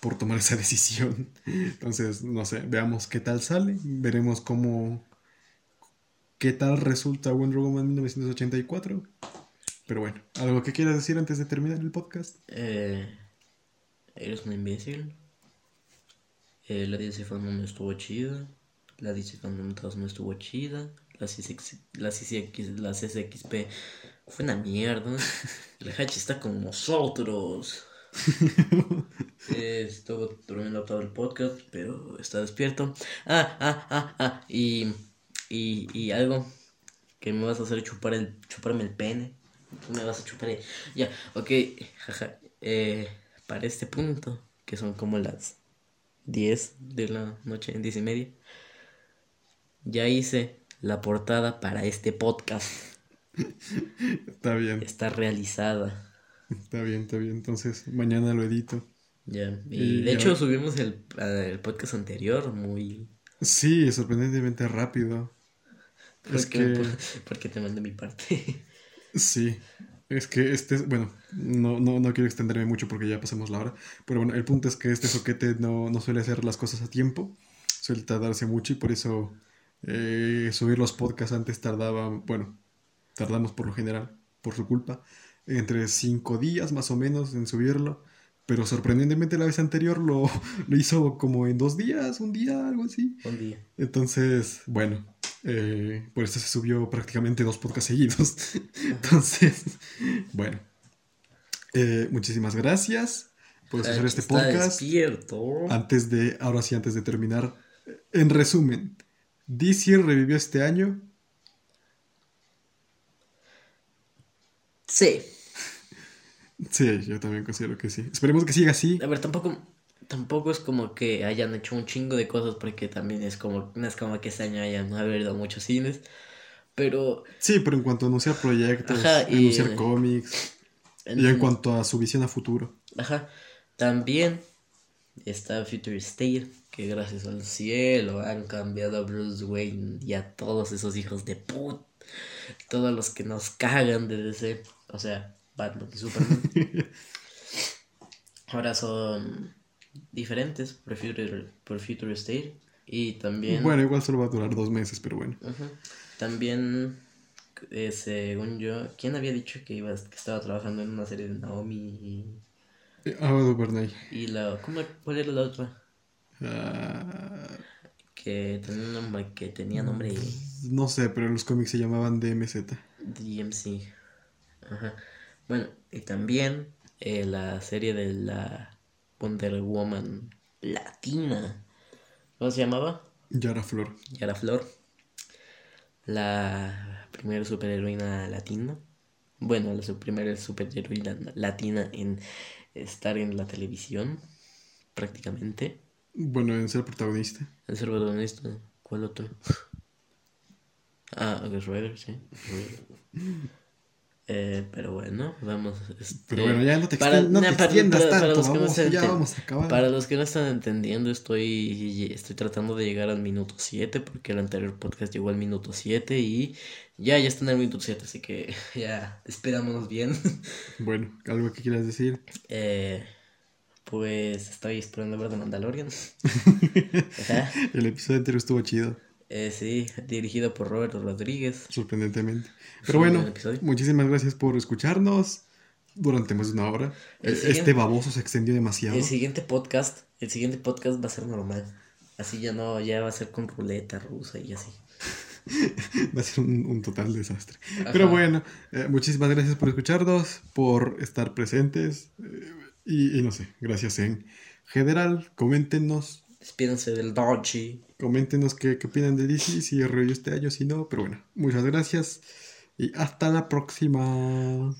por tomar esa decisión. Entonces, no sé, veamos qué tal sale. Veremos cómo. qué tal resulta Wonder Woman 1984. Pero bueno, ¿algo que quieras decir antes de terminar el podcast? Eh, eres un imbécil. Eh, la DC Fandom no estuvo chida. La DC Fandom 2 no estuvo chida. La, CCX, la, CCX, la CCXP fue una mierda. El Hachi está con nosotros. Eh, estuvo durmiendo todo el podcast, pero está despierto. Ah, ah, ah, ah. Y, y, y algo que me vas a hacer chupar el, chuparme el pene. Me vas a chupar el... Ya, ok, jaja. Eh, para este punto, que son como las 10 de la noche, 10 y media, ya hice la portada para este podcast. Está bien, Está realizada. está bien, está bien. Entonces, mañana lo edito. Ya. Y Y de ya- hecho subimos el, el podcast anterior muy... Sí, sorprendentemente rápido. Es Porque, que- por- porque te mandé mi parte. Sí, es que este, es- bueno, no, no, no quiero extenderme mucho porque ya pasamos la hora, pero bueno, el punto es que este soquete no, no suele hacer las cosas a tiempo, suele tardarse mucho y por eso eh, subir los podcasts antes tardaba, bueno, tardamos por lo general, por su culpa, entre cinco días más o menos en subirlo, pero sorprendentemente la vez anterior lo, lo hizo como en dos días, un día, algo así. Un día. Entonces, bueno, eh, por eso se subió prácticamente dos podcasts seguidos. Entonces, bueno, eh, muchísimas gracias por escuchar este podcast. despierto. Antes de, ahora sí, antes de terminar, en resumen, DC revivió este año. Sí. Sí, yo también considero que sí. Esperemos que siga así. A ver, tampoco, tampoco es como que hayan hecho un chingo de cosas porque también es como, no es como que este año hayan habido muchos cines. Pero Sí, pero en cuanto a anunciar proyectos, Ajá, y- anunciar cómics, y en cuanto a su visión a futuro. Ajá. También está Future State, que gracias al cielo han cambiado a Bruce Wayne y a todos esos hijos de put. Todos los que nos cagan de DC. O sea, Batman y Superman. Ahora son diferentes por Future, por Future State. Y también. Bueno, igual solo va a durar dos meses, pero bueno. También, eh, según yo, ¿quién había dicho que iba, que estaba trabajando en una serie de Naomi y, Eh, DuVernay. y la, ¿cómo, cuál era la otra? Ah, Que tenía un nombre, que tenía nombre no sé, pero los cómics se llamaban DMZ. DMC. Ajá. Bueno, y también eh, la serie de la Wonder Woman latina. ¿Cómo se llamaba? Yara Flor. Yara Flor. La primera superheroína latina. Bueno, la primera superheroína latina en estar en la televisión. Prácticamente. Bueno, en ser protagonista. El ser protagonista. ¿Cuál otro? Ah, Rider, sí. Eh, pero bueno, vamos. este, Pero bueno, ya no te, para- no te para- extiendas para- para tanto, los que no vamos, se ya enten- vamos a acabar. Para los que no están entendiendo, estoy, estoy tratando de llegar al minuto 7 porque el anterior podcast llegó al minuto 7 y ya, ya está en el minuto 7, así que ya, esperámonos bien. Bueno, algo que quieras decir. Eh, pues estoy esperando ver The Mandalorian. El episodio entero estuvo chido, Eh, sí, dirigido por Robert Rodríguez. sorprendentemente. Pero bueno, muchísimas gracias por escucharnos durante más de una hora. Eh, Este baboso se extendió demasiado. El siguiente podcast, el siguiente podcast va a ser normal. Así ya no, ya va a ser con ruleta rusa y así. Va a ser un, un total desastre. Ajá. Pero bueno, eh, muchísimas gracias por escucharnos, por estar presentes. eh, y, y no sé, gracias en general. Coméntenos, Despídense del Dodgy. coméntenos qué, qué opinan de DC, si revivió este año, si no. Pero bueno, muchas gracias y hasta la próxima.